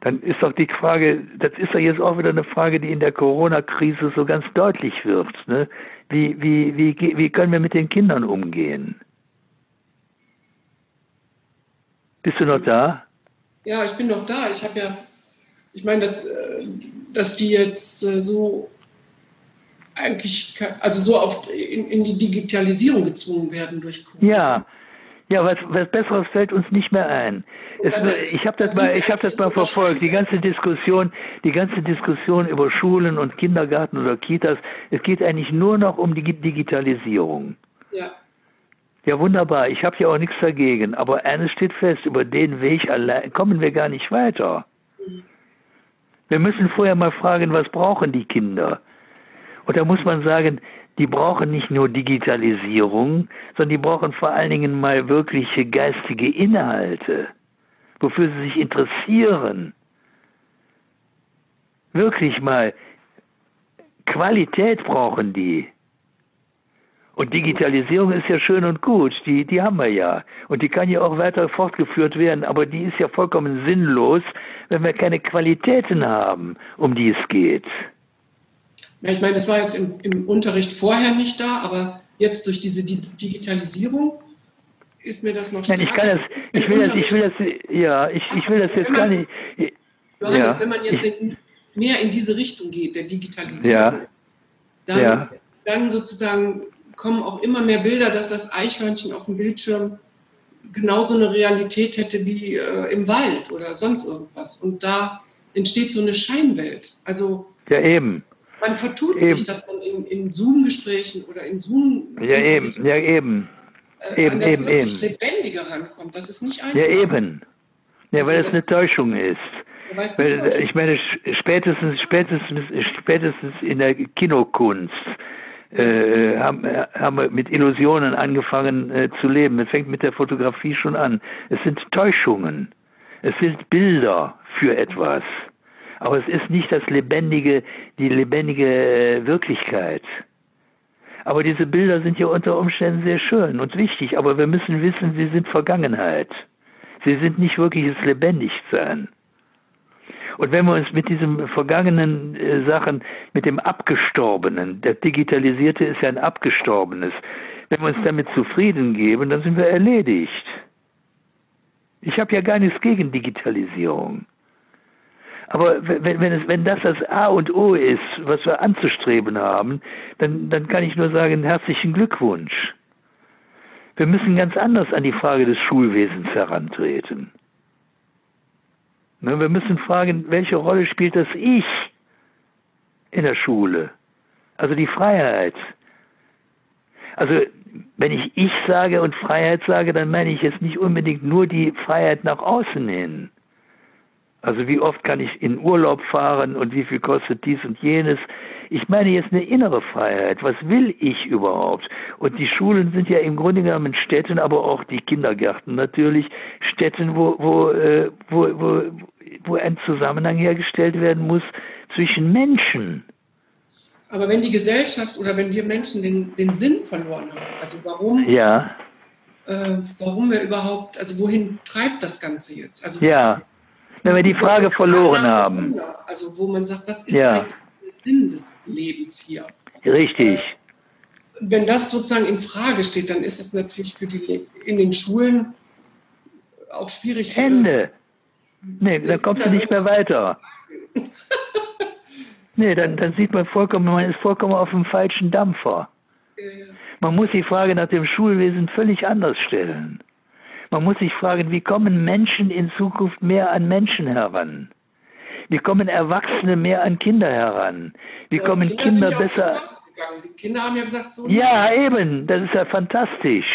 dann ist doch die Frage, das ist doch jetzt auch wieder eine Frage, die in der Corona-Krise so ganz deutlich wird. Ne? Wie, wie, wie, wie können wir mit den Kindern umgehen? Bist du noch da? Ja, ich bin noch da. Ich habe ja, ich meine, dass, äh, dass die jetzt äh, so eigentlich, also so auf, in, in die Digitalisierung gezwungen werden durch Corona. Ja, ja, was, was Besseres fällt uns nicht mehr ein. Es, ich habe das mal, ich habe das mal verfolgt. Die ganze Diskussion, die ganze Diskussion über Schulen und Kindergarten oder Kitas. Es geht eigentlich nur noch um die Digitalisierung. Ja. Ja, wunderbar. Ich habe ja auch nichts dagegen. Aber eines steht fest: Über den Weg allein kommen wir gar nicht weiter. Wir müssen vorher mal fragen, was brauchen die Kinder? Und da muss man sagen, die brauchen nicht nur Digitalisierung, sondern die brauchen vor allen Dingen mal wirkliche geistige Inhalte, wofür sie sich interessieren. Wirklich mal Qualität brauchen die. Und Digitalisierung ist ja schön und gut, die, die haben wir ja. Und die kann ja auch weiter fortgeführt werden, aber die ist ja vollkommen sinnlos, wenn wir keine Qualitäten haben, um die es geht. Ja, ich meine, das war jetzt im, im, Unterricht vorher nicht da, aber jetzt durch diese Digitalisierung ist mir das noch Nein, ich kann das, ich will das, ich will das, ja, ich, ich will das jetzt gar nicht. Johannes, ja, wenn man jetzt ich, mehr in diese Richtung geht, der Digitalisierung, ja, dann, ja. dann sozusagen kommen auch immer mehr Bilder, dass das Eichhörnchen auf dem Bildschirm genauso eine Realität hätte wie äh, im Wald oder sonst irgendwas. Und da entsteht so eine Scheinwelt. Also ja eben. Man vertut eben. sich, dass man in, in Zoom-Gesprächen oder in Zoom ja eben, ja eben, äh, eben, das eben, eben. Lebendige rankommt. Das ist nicht einfach. Ja eben, ja, also weil es eine Täuschung ist. Weil, ich meine, spätestens, spätestens, spätestens in der Kinokunst äh, haben, haben wir mit Illusionen angefangen äh, zu leben. Es fängt mit der Fotografie schon an. Es sind Täuschungen. Es sind Bilder für etwas. Aber es ist nicht das lebendige, die lebendige äh, Wirklichkeit. Aber diese Bilder sind ja unter Umständen sehr schön und wichtig, aber wir müssen wissen, sie sind Vergangenheit. Sie sind nicht wirkliches Lebendigsein. Und wenn wir uns mit diesen vergangenen äh, Sachen, mit dem Abgestorbenen, der Digitalisierte ist ja ein Abgestorbenes, wenn wir uns damit zufrieden geben, dann sind wir erledigt. Ich habe ja gar nichts gegen Digitalisierung. Aber wenn, wenn, es, wenn das das A und O ist, was wir anzustreben haben, dann, dann kann ich nur sagen, herzlichen Glückwunsch. Wir müssen ganz anders an die Frage des Schulwesens herantreten. Ne, wir müssen fragen, welche Rolle spielt das Ich in der Schule? Also die Freiheit. Also wenn ich Ich sage und Freiheit sage, dann meine ich jetzt nicht unbedingt nur die Freiheit nach außen hin. Also wie oft kann ich in Urlaub fahren und wie viel kostet dies und jenes. Ich meine jetzt eine innere Freiheit. Was will ich überhaupt? Und die Schulen sind ja im Grunde genommen Städten, aber auch die Kindergärten natürlich, Städten, wo, wo, äh, wo, wo, wo ein Zusammenhang hergestellt werden muss zwischen Menschen. Aber wenn die Gesellschaft oder wenn wir Menschen den, den Sinn verloren haben, also warum, ja. äh, warum wir überhaupt, also wohin treibt das Ganze jetzt? Also ja wenn wir die Frage verloren haben. Also wo man sagt, was ist ja. eigentlich Sinn des Lebens hier? Richtig. Äh, wenn das sozusagen in Frage steht, dann ist es natürlich für die in den Schulen auch schwierig. Ende. Nee, dann kommst du nicht mehr weiter. nee, dann, dann sieht man vollkommen, man ist vollkommen auf dem falschen Dampfer. Man muss die Frage nach dem Schulwesen völlig anders stellen. Man muss sich fragen, wie kommen Menschen in Zukunft mehr an Menschen heran? Wie kommen Erwachsene mehr an Kinder heran? Wie ja, kommen Kinder, Kinder besser? Die Kinder haben ja gesagt, so. Ja, eben, das ist ja fantastisch.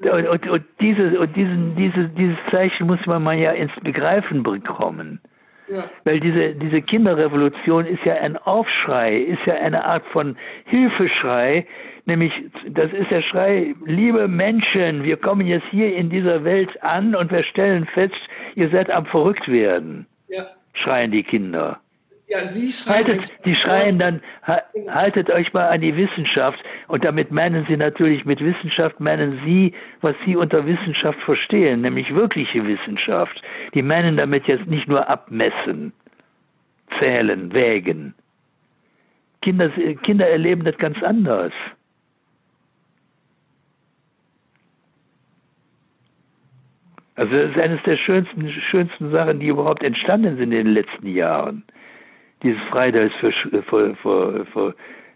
Und, und, und, diese, und diesen, diese, dieses Zeichen muss man mal ja ins Begreifen bekommen. Ja. Weil diese, diese Kinderrevolution ist ja ein Aufschrei, ist ja eine Art von Hilfeschrei, nämlich das ist der Schrei, liebe Menschen, wir kommen jetzt hier in dieser Welt an und wir stellen fest, ihr seid am Verrücktwerden. Ja. Schreien die Kinder. Ja, Sie schreien. Haltet, die schreien dann, haltet euch mal an die Wissenschaft. Und damit meinen Sie natürlich, mit Wissenschaft meinen Sie, was Sie unter Wissenschaft verstehen, nämlich wirkliche Wissenschaft. Die meinen damit jetzt nicht nur abmessen, zählen, wägen. Kinder, Kinder erleben das ganz anders. Also das ist eines der schönsten, schönsten Sachen, die überhaupt entstanden sind in den letzten Jahren dieses Fridays für, für, für, für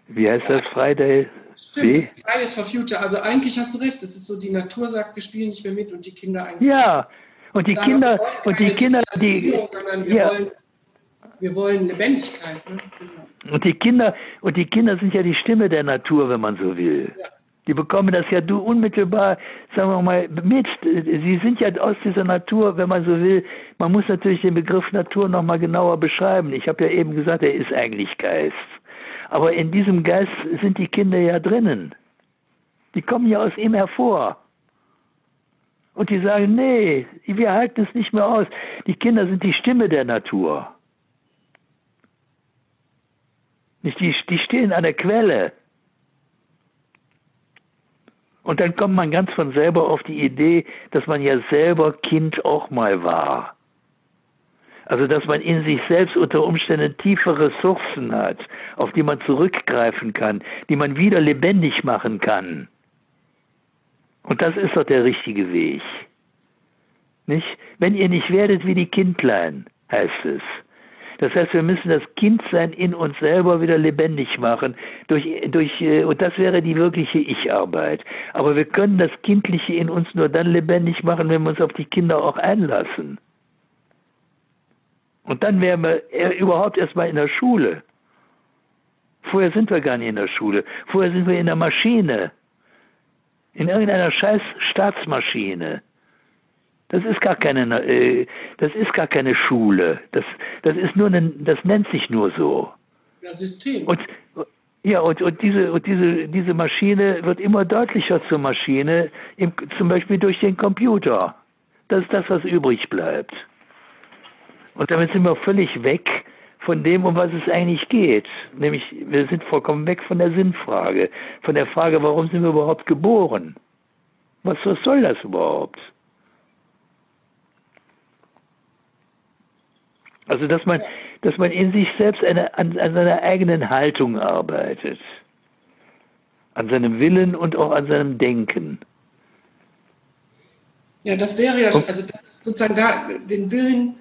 wie heißt das, Friday? Stimmt, Fridays for Future. Also eigentlich hast du recht, es ist so, die Natur sagt, wir spielen nicht mehr mit und die Kinder eigentlich. Ja, und die Kinder, und die Kinder, die. Wir, ja. wollen, wir wollen Lebendigkeit. Ne? Genau. Und die Kinder, und die Kinder sind ja die Stimme der Natur, wenn man so will. Ja. Die bekommen das ja du unmittelbar, sagen wir mal, mit. Sie sind ja aus dieser Natur, wenn man so will. Man muss natürlich den Begriff Natur nochmal genauer beschreiben. Ich habe ja eben gesagt, er ist eigentlich Geist. Aber in diesem Geist sind die Kinder ja drinnen. Die kommen ja aus ihm hervor. Und die sagen, nee, wir halten es nicht mehr aus. Die Kinder sind die Stimme der Natur. Nicht die, die stehen an der Quelle. Und dann kommt man ganz von selber auf die Idee, dass man ja selber Kind auch mal war. Also dass man in sich selbst unter Umständen tiefe Ressourcen hat, auf die man zurückgreifen kann, die man wieder lebendig machen kann. Und das ist doch der richtige Weg. Nicht? Wenn ihr nicht werdet wie die Kindlein, heißt es. Das heißt, wir müssen das Kindsein in uns selber wieder lebendig machen. Durch, durch, äh, und das wäre die wirkliche Ich-Arbeit. Aber wir können das Kindliche in uns nur dann lebendig machen, wenn wir uns auf die Kinder auch einlassen. Und dann wären wir überhaupt erstmal in der Schule. Vorher sind wir gar nicht in der Schule. Vorher sind wir in der Maschine. In irgendeiner scheiß Staatsmaschine. Das ist gar keine, äh, das ist gar keine Schule. Das, das ist nur, ein, das nennt sich nur so. Ja, System. Und, ja, und, und, diese, und diese, diese Maschine wird immer deutlicher zur Maschine, im, zum Beispiel durch den Computer. Das ist das, was übrig bleibt. Und damit sind wir völlig weg von dem, um was es eigentlich geht. Nämlich, wir sind vollkommen weg von der Sinnfrage, von der Frage, warum sind wir überhaupt geboren? Was, was soll das überhaupt? Also dass man, dass man in sich selbst eine, an, an seiner eigenen Haltung arbeitet, an seinem Willen und auch an seinem Denken. Ja, das wäre ja, also das sozusagen da den Willen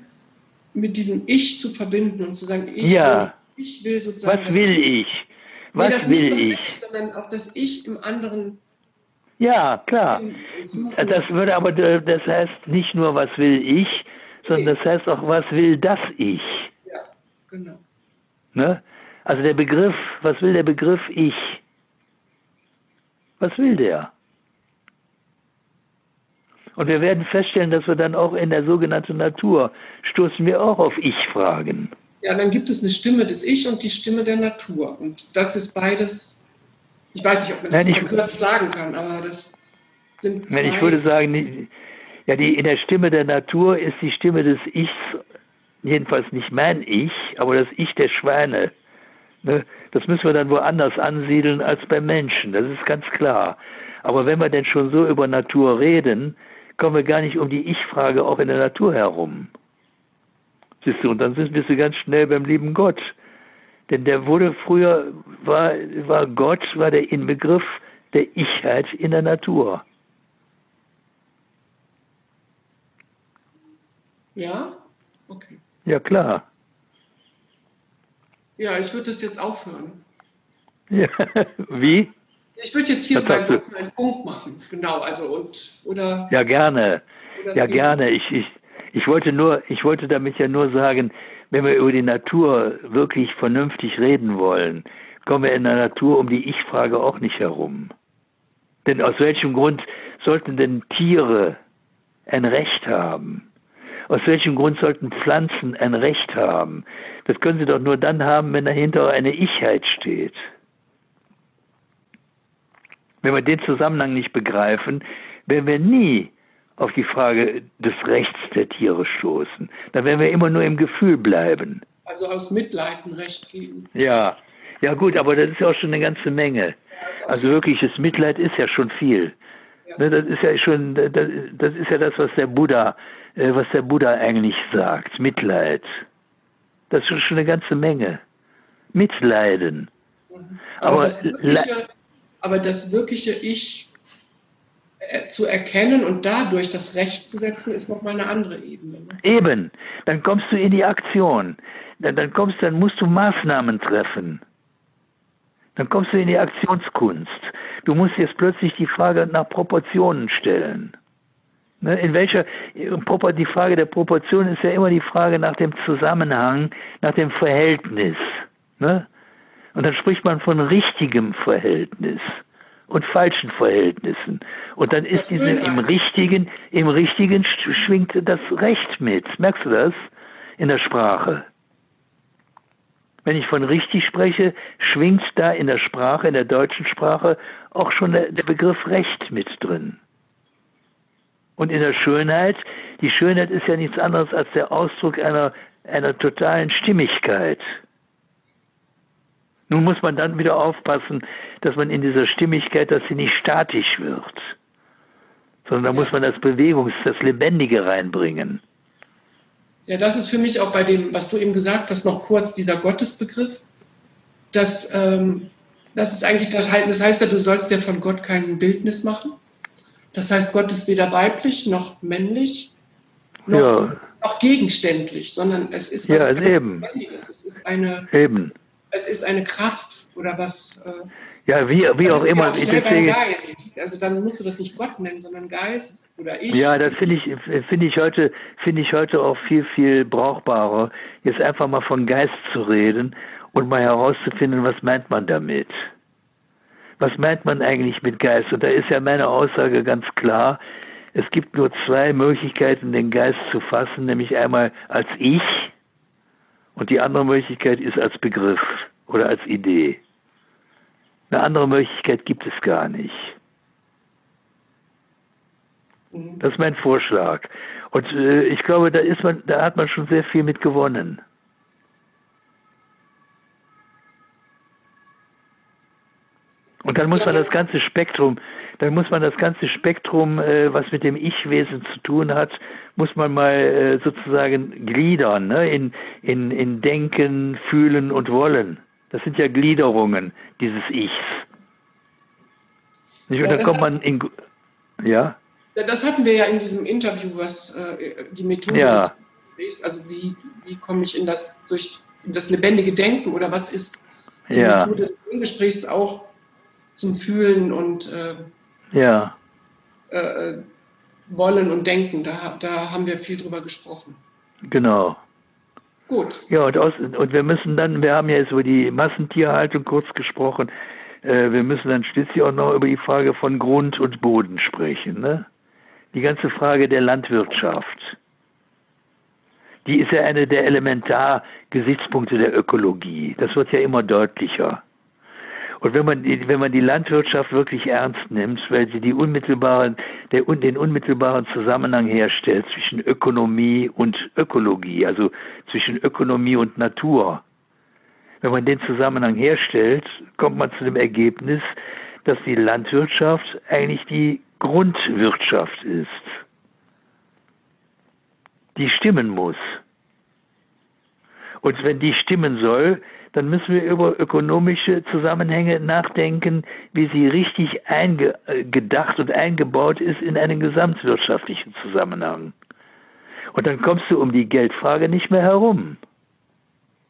mit diesem Ich zu verbinden und zu sagen, ich, ja. will, ich will sozusagen. Was will ich? Was nee, will ich? ich? Sondern auch das Ich im anderen. Ja, klar. Das würde aber, das heißt nicht nur, was will ich, sondern das heißt auch, was will das Ich? Ja, genau. Ne? Also der Begriff, was will der Begriff Ich? Was will der? Und wir werden feststellen, dass wir dann auch in der sogenannten Natur stoßen wir auch auf Ich-Fragen. Ja, dann gibt es eine Stimme des Ich und die Stimme der Natur. Und das ist beides, ich weiß nicht, ob man das Nein, verkürzt sagen kann, aber das sind zwei. Nein, ich würde sagen, ja, die, in der Stimme der Natur ist die Stimme des Ichs, jedenfalls nicht mein Ich, aber das Ich der Schweine. Ne? Das müssen wir dann woanders ansiedeln als beim Menschen, das ist ganz klar. Aber wenn wir denn schon so über Natur reden, kommen wir gar nicht um die Ich-Frage auch in der Natur herum. Siehst du, und dann sind, bist du ganz schnell beim lieben Gott. Denn der wurde früher, war, war Gott, war der Inbegriff der Ichheit in der Natur. Ja? Okay. Ja, klar. Ja, ich würde das jetzt aufhören. Ja, wie? Ich würde jetzt hier meinen, meinen Punkt machen, genau, also und, oder? Ja, gerne. Ja, gerne. Ich, ich, ich wollte nur, ich wollte damit ja nur sagen, wenn wir über die Natur wirklich vernünftig reden wollen, kommen wir in der Natur um die Ich-Frage auch nicht herum. Denn aus welchem Grund sollten denn Tiere ein Recht haben? Aus welchem Grund sollten Pflanzen ein Recht haben? Das können sie doch nur dann haben, wenn dahinter eine Ichheit steht. Wenn wir den Zusammenhang nicht begreifen, werden wir nie auf die Frage des Rechts der Tiere stoßen. Dann werden wir immer nur im Gefühl bleiben. Also aus Mitleid ein Recht geben. Ja, ja gut, aber das ist ja auch schon eine ganze Menge. Ja, also wirkliches Mitleid ist ja schon viel. Ja. Ne, das ist ja schon, das, ist ja das, was der Buddha, was der Buddha eigentlich sagt. Mitleid. Das ist schon eine ganze Menge. Mitleiden. Mhm. Aber, aber, das wirkliche, aber das wirkliche Ich äh, zu erkennen und dadurch das Recht zu setzen, ist nochmal eine andere Ebene. Ne? Eben. Dann kommst du in die Aktion. Dann, dann kommst, dann musst du Maßnahmen treffen. Dann kommst du in die Aktionskunst. Du musst jetzt plötzlich die Frage nach Proportionen stellen. Ne, in welcher, die Frage der Proportion ist ja immer die Frage nach dem Zusammenhang, nach dem Verhältnis. Ne? Und dann spricht man von richtigem Verhältnis und falschen Verhältnissen. Und dann ist diese im richtigen, im richtigen schwingt das Recht mit. Merkst du das in der Sprache? Wenn ich von richtig spreche, schwingt da in der Sprache, in der deutschen Sprache, auch schon der, der Begriff Recht mit drin. Und in der Schönheit, die Schönheit ist ja nichts anderes als der Ausdruck einer, einer totalen Stimmigkeit. Nun muss man dann wieder aufpassen, dass man in dieser Stimmigkeit, dass sie nicht statisch wird, sondern da muss man das Bewegungs-, das Lebendige reinbringen. Ja, das ist für mich auch bei dem, was du eben gesagt hast, noch kurz dieser Gottesbegriff. Das, ähm, das ist eigentlich, das, das heißt ja, du sollst dir von Gott kein Bildnis machen. Das heißt, Gott ist weder weiblich noch männlich noch, ja. noch gegenständlich, sondern es ist was ja, eben. Es ist eine, eben es ist eine Kraft oder was. Äh, ja, wie, wie auch immer. Auch deswegen, Geist. Also dann musst du das nicht Gott nennen, sondern Geist oder ich. Ja, das finde ich, finde ich heute, finde ich heute auch viel, viel brauchbarer, jetzt einfach mal von Geist zu reden und mal herauszufinden, was meint man damit. Was meint man eigentlich mit Geist? Und da ist ja meine Aussage ganz klar. Es gibt nur zwei Möglichkeiten, den Geist zu fassen, nämlich einmal als Ich, und die andere Möglichkeit ist als Begriff oder als Idee. Eine andere Möglichkeit gibt es gar nicht. Mhm. Das ist mein Vorschlag. Und äh, ich glaube, da ist man, da hat man schon sehr viel mit gewonnen. Und dann muss man das ganze Spektrum, dann muss man das ganze Spektrum, äh, was mit dem Ich-Wesen zu tun hat, muss man mal äh, sozusagen gliedern, ne? in, in, in Denken, Fühlen und Wollen. Das sind ja Gliederungen dieses Ichs. Und ja, dann kommt man in, ja? Das hatten wir ja in diesem Interview, was äh, die Methode ja. des also wie, wie komme ich in das, durch das lebendige Denken oder was ist die ja. Methode des Gesprächs auch zum Fühlen und äh, ja. Äh, Wollen und Denken. Da, da haben wir viel drüber gesprochen. Genau. Gut. Ja, und, aus, und wir müssen dann, wir haben ja jetzt über die Massentierhaltung kurz gesprochen, äh, wir müssen dann schließlich auch noch über die Frage von Grund und Boden sprechen. Ne? Die ganze Frage der Landwirtschaft. Die ist ja eine der Elementargesichtspunkte der Ökologie. Das wird ja immer deutlicher. Und wenn man, die, wenn man die Landwirtschaft wirklich ernst nimmt, weil sie die unmittelbaren, der, den unmittelbaren Zusammenhang herstellt zwischen Ökonomie und Ökologie, also zwischen Ökonomie und Natur. Wenn man den Zusammenhang herstellt, kommt man zu dem Ergebnis, dass die Landwirtschaft eigentlich die Grundwirtschaft ist, die stimmen muss. Und wenn die stimmen soll, dann müssen wir über ökonomische Zusammenhänge nachdenken, wie sie richtig gedacht und eingebaut ist in einen gesamtwirtschaftlichen Zusammenhang. Und dann kommst du um die Geldfrage nicht mehr herum.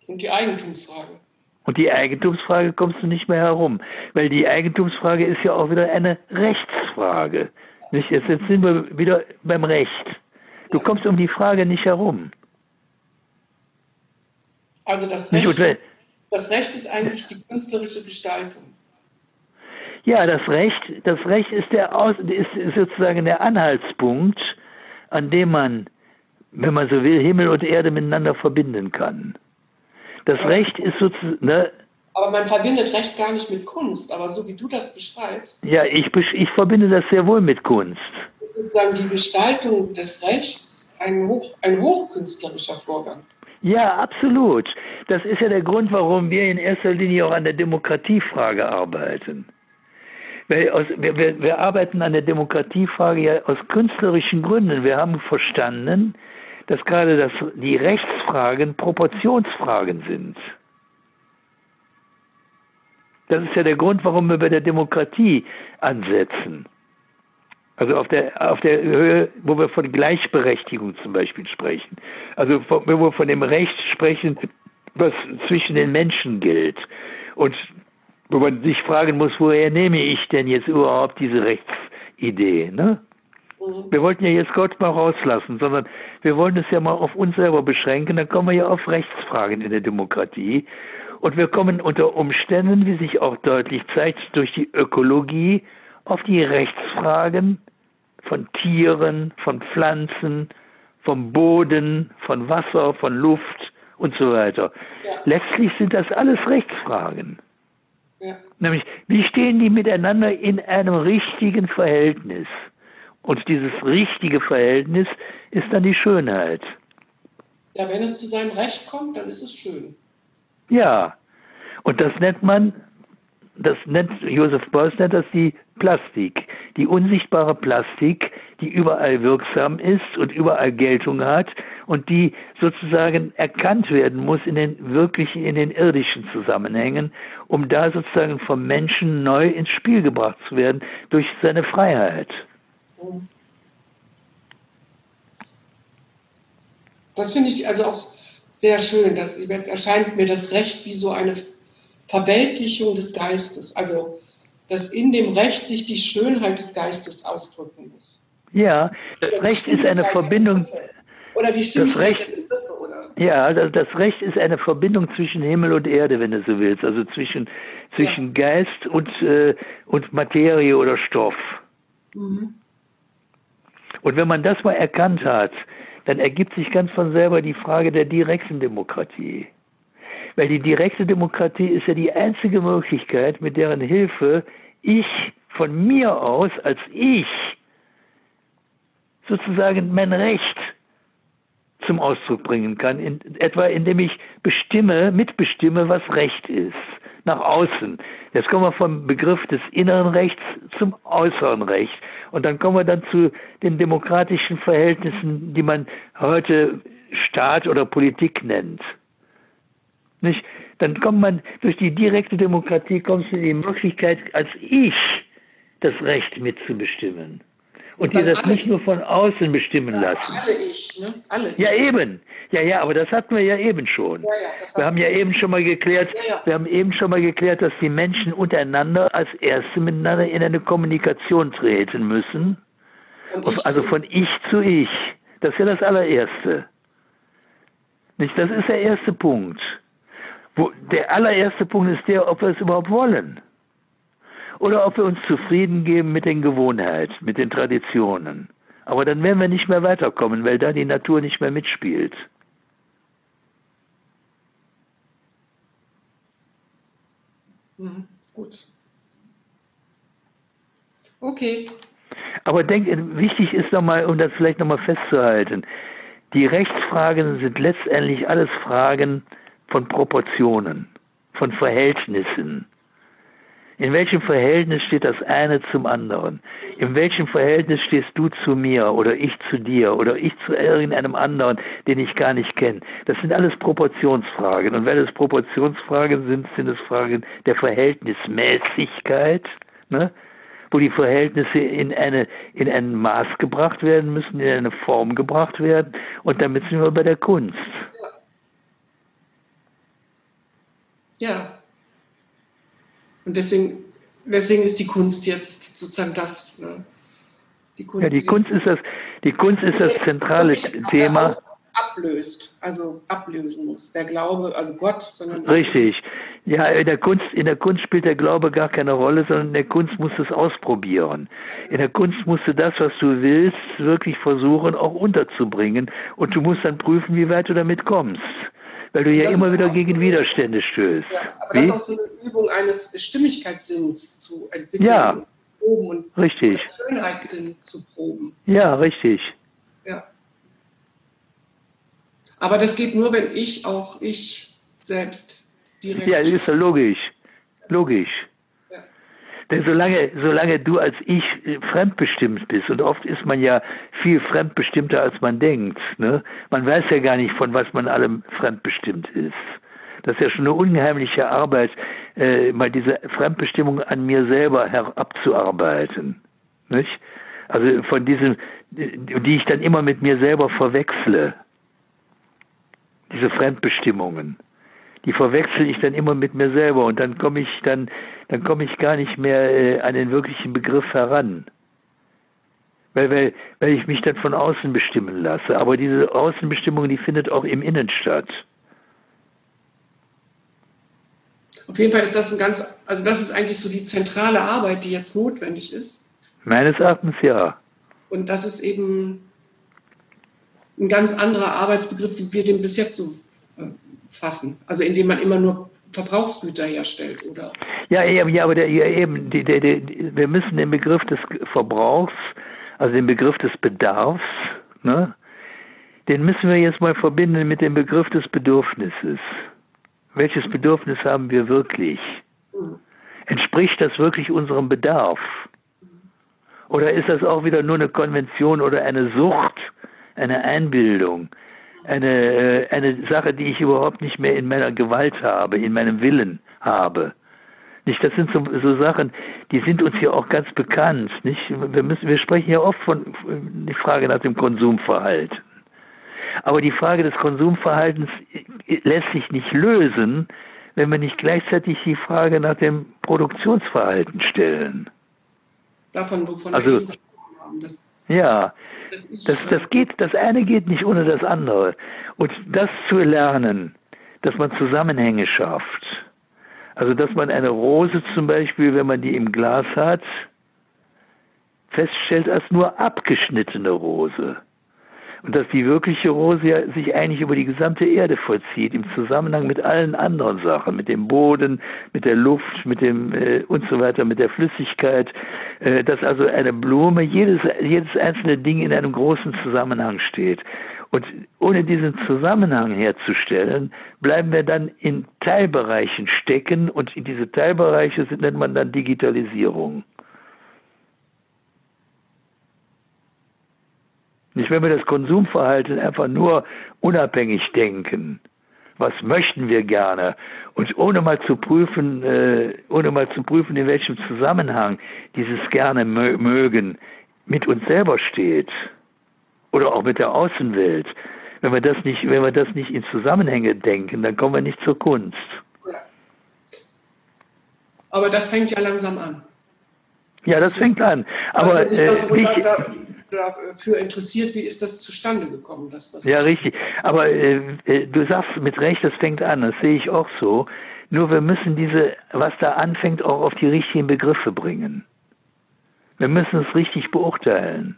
Und die Eigentumsfrage. Und die Eigentumsfrage kommst du nicht mehr herum, weil die Eigentumsfrage ist ja auch wieder eine Rechtsfrage. Nicht? Jetzt sind wir wieder beim Recht. Du kommst um die Frage nicht herum. Also das Recht, ist, das Recht ist eigentlich die künstlerische Gestaltung. Ja, das Recht, das Recht ist, der Aus, ist sozusagen der Anhaltspunkt, an dem man, wenn man so will, Himmel und Erde miteinander verbinden kann. Das aber Recht ist sozusagen. Ne? Aber man verbindet Recht gar nicht mit Kunst, aber so wie du das beschreibst. Ja, ich, ich verbinde das sehr wohl mit Kunst. Ist sozusagen die Gestaltung des Rechts ein, hoch, ein hochkünstlerischer Vorgang. Ja, absolut. Das ist ja der Grund, warum wir in erster Linie auch an der Demokratiefrage arbeiten. Aus, wir, wir, wir arbeiten an der Demokratiefrage ja aus künstlerischen Gründen. Wir haben verstanden, dass gerade das, die Rechtsfragen Proportionsfragen sind. Das ist ja der Grund, warum wir bei der Demokratie ansetzen. Also auf der, auf der Höhe, wo wir von Gleichberechtigung zum Beispiel sprechen. Also wo wir von dem Recht sprechen, was zwischen den Menschen gilt. Und wo man sich fragen muss, woher nehme ich denn jetzt überhaupt diese Rechtsidee? Ne? Mhm. Wir wollten ja jetzt Gott mal rauslassen, sondern wir wollen es ja mal auf uns selber beschränken. Dann kommen wir ja auf Rechtsfragen in der Demokratie. Und wir kommen unter Umständen, wie sich auch deutlich zeigt, durch die Ökologie auf die Rechtsfragen von Tieren, von Pflanzen, vom Boden, von Wasser, von Luft und so weiter. Ja. Letztlich sind das alles Rechtsfragen. Ja. Nämlich, wie stehen die miteinander in einem richtigen Verhältnis? Und dieses richtige Verhältnis ist dann die Schönheit. Ja, wenn es zu seinem Recht kommt, dann ist es schön. Ja, und das nennt man das nennt Josef Beuys nennt das die Plastik, die unsichtbare Plastik, die überall wirksam ist und überall Geltung hat und die sozusagen erkannt werden muss in den wirklichen, in den irdischen Zusammenhängen, um da sozusagen vom Menschen neu ins Spiel gebracht zu werden durch seine Freiheit. Das finde ich also auch sehr schön. Dass, jetzt erscheint mir das Recht wie so eine Verweltlichung des Geistes, also dass in dem Recht sich die Schönheit des Geistes ausdrücken muss. Ja, das Recht ist eine Verbindung. Oder die Stimmigkeit der Begriffe, oder? Ja, das, das, Recht ist eine Verbindung zwischen Himmel und Erde, wenn du so willst, also zwischen, zwischen ja. Geist und, äh, und Materie oder Stoff. Mhm. Und wenn man das mal erkannt hat, dann ergibt sich ganz von selber die Frage der direkten Demokratie. Weil die direkte Demokratie ist ja die einzige Möglichkeit, mit deren Hilfe ich von mir aus als ich sozusagen mein Recht zum Ausdruck bringen kann, in, etwa indem ich bestimme, mitbestimme, was Recht ist, nach außen. Jetzt kommen wir vom Begriff des inneren Rechts zum äußeren Recht. Und dann kommen wir dann zu den demokratischen Verhältnissen, die man heute Staat oder Politik nennt. Nicht? Dann kommt man durch die direkte Demokratie kommst du in die Möglichkeit, als ich das Recht mitzubestimmen. Und, und dir das nicht nur von außen bestimmen ja, lassen. Alle ich, ne? Alle ja, ich. eben. Ja, ja, aber das hatten wir ja eben schon. Ja, ja, wir haben ja eben schon mal geklärt, ja, wir haben eben schon mal geklärt, dass die Menschen untereinander als Erste miteinander in eine Kommunikation treten müssen. also von ich zu ich. Das ist ja das allererste. Nicht? Das ist der erste Punkt. Wo, der allererste Punkt ist der, ob wir es überhaupt wollen. Oder ob wir uns zufrieden geben mit den Gewohnheiten, mit den Traditionen. Aber dann werden wir nicht mehr weiterkommen, weil da die Natur nicht mehr mitspielt. Mhm, gut. Okay. Aber denk, wichtig ist nochmal, um das vielleicht nochmal festzuhalten, die Rechtsfragen sind letztendlich alles Fragen, von Proportionen, von Verhältnissen. In welchem Verhältnis steht das eine zum anderen? In welchem Verhältnis stehst du zu mir oder ich zu dir oder ich zu irgendeinem anderen, den ich gar nicht kenne? Das sind alles Proportionsfragen. Und weil es Proportionsfragen sind, sind es Fragen der Verhältnismäßigkeit, ne? wo die Verhältnisse in, eine, in ein Maß gebracht werden müssen, in eine Form gebracht werden. Und damit sind wir bei der Kunst. Ja. Und deswegen, deswegen ist die Kunst jetzt sozusagen das. Ne? Die Kunst, ja, die Kunst ist das, Die Kunst ist das zentrale Thema. Ablöst, also ablösen muss. Der Glaube, also Gott, sondern. Richtig. Ja, in der Kunst, in der Kunst spielt der Glaube gar keine Rolle, sondern in der Kunst musst du es ausprobieren. In der Kunst musst du das, was du willst, wirklich versuchen, auch unterzubringen. Und du musst dann prüfen, wie weit du damit kommst. Weil du ja das immer wieder gegen so Widerstände stößt. Ja, aber wie? das ist auch so eine Übung eines Stimmigkeitssinns zu entwickeln. Ja, proben und richtig. Schönheitssinn zu proben. Ja, richtig. Ja. Aber das geht nur, wenn ich auch ich selbst direkt. Ja, das ist ja logisch. Logisch. Denn solange, solange du als Ich fremdbestimmt bist, und oft ist man ja viel fremdbestimmter, als man denkt, ne? man weiß ja gar nicht, von was man allem fremdbestimmt ist. Das ist ja schon eine unheimliche Arbeit, äh, mal diese Fremdbestimmung an mir selber herabzuarbeiten. Nicht? Also von diesen, die ich dann immer mit mir selber verwechsle. Diese Fremdbestimmungen. Die verwechsel ich dann immer mit mir selber und dann komme ich dann, dann komme ich gar nicht mehr äh, an den wirklichen Begriff heran. Weil, weil, weil ich mich dann von außen bestimmen lasse. Aber diese Außenbestimmung, die findet auch im Innen statt. Auf jeden Fall ist das ein ganz, also das ist eigentlich so die zentrale Arbeit, die jetzt notwendig ist. Meines Erachtens ja. Und das ist eben ein ganz anderer Arbeitsbegriff, wie wir den bis jetzt so äh, fassen. Also indem man immer nur Verbrauchsgüter herstellt, oder? Ja, ja aber der, ja, eben, die, der, der, wir müssen den Begriff des Verbrauchs, also den Begriff des Bedarfs, ne, den müssen wir jetzt mal verbinden mit dem Begriff des Bedürfnisses. Welches Bedürfnis haben wir wirklich? Entspricht das wirklich unserem Bedarf? Oder ist das auch wieder nur eine Konvention oder eine Sucht, eine Einbildung, eine, äh, eine Sache, die ich überhaupt nicht mehr in meiner Gewalt habe, in meinem Willen habe? Nicht, das sind so, so Sachen, die sind uns hier auch ganz bekannt. Nicht? Wir, müssen, wir sprechen ja oft von die Frage nach dem Konsumverhalten. Aber die Frage des Konsumverhaltens lässt sich nicht lösen, wenn wir nicht gleichzeitig die Frage nach dem Produktionsverhalten stellen. Davon, wovon also, wir gesprochen haben. Ja, das, das, geht, das eine geht nicht ohne das andere. Und das zu lernen, dass man Zusammenhänge schafft. Also, dass man eine Rose zum Beispiel, wenn man die im Glas hat, feststellt als nur abgeschnittene Rose und dass die wirkliche Rose ja sich eigentlich über die gesamte Erde vollzieht, im Zusammenhang mit allen anderen Sachen, mit dem Boden, mit der Luft, mit dem äh, und so weiter, mit der Flüssigkeit, äh, dass also eine Blume, jedes, jedes einzelne Ding in einem großen Zusammenhang steht. Und ohne diesen Zusammenhang herzustellen, bleiben wir dann in Teilbereichen stecken und in diese Teilbereiche nennt man dann Digitalisierung. Nicht, wenn wir das Konsumverhalten einfach nur unabhängig denken. Was möchten wir gerne? Und ohne mal zu prüfen, äh, ohne mal zu prüfen, in welchem Zusammenhang dieses gerne mögen mit uns selber steht. Oder auch mit der Außenwelt. Wenn wir das nicht, wenn wir das nicht in Zusammenhänge denken, dann kommen wir nicht zur Kunst. Ja. Aber das fängt ja langsam an. Ja, das, das fängt an. Aber äh, nicht, dafür interessiert, wie ist das zustande gekommen? Dass das ja, richtig. Aber äh, äh, du sagst mit Recht, das fängt an, das sehe ich auch so. Nur wir müssen diese, was da anfängt, auch auf die richtigen Begriffe bringen. Wir müssen es richtig beurteilen.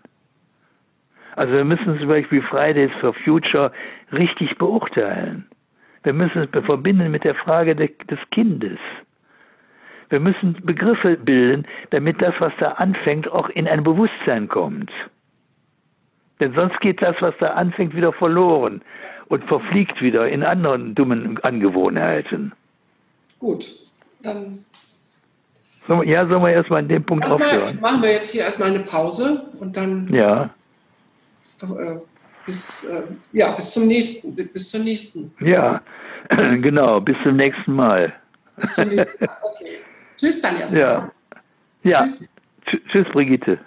Also wir müssen zum Beispiel Fridays for Future richtig beurteilen. Wir müssen es verbinden mit der Frage de, des Kindes. Wir müssen Begriffe bilden, damit das, was da anfängt, auch in ein Bewusstsein kommt. Denn sonst geht das, was da anfängt, wieder verloren und verfliegt wieder in anderen dummen Angewohnheiten. Gut, dann. Ja, sollen wir erstmal an dem Punkt erstmal aufhören? Machen wir jetzt hier erstmal eine Pause und dann. Ja. Äh, bis, äh, ja, bis zum nächsten, bis zur nächsten. Ja, genau, bis zum nächsten Mal. Bis zum nächsten Mal, okay. Tschüss dann erstmal. Ja. Ja. Tschüss, Tschüss Brigitte.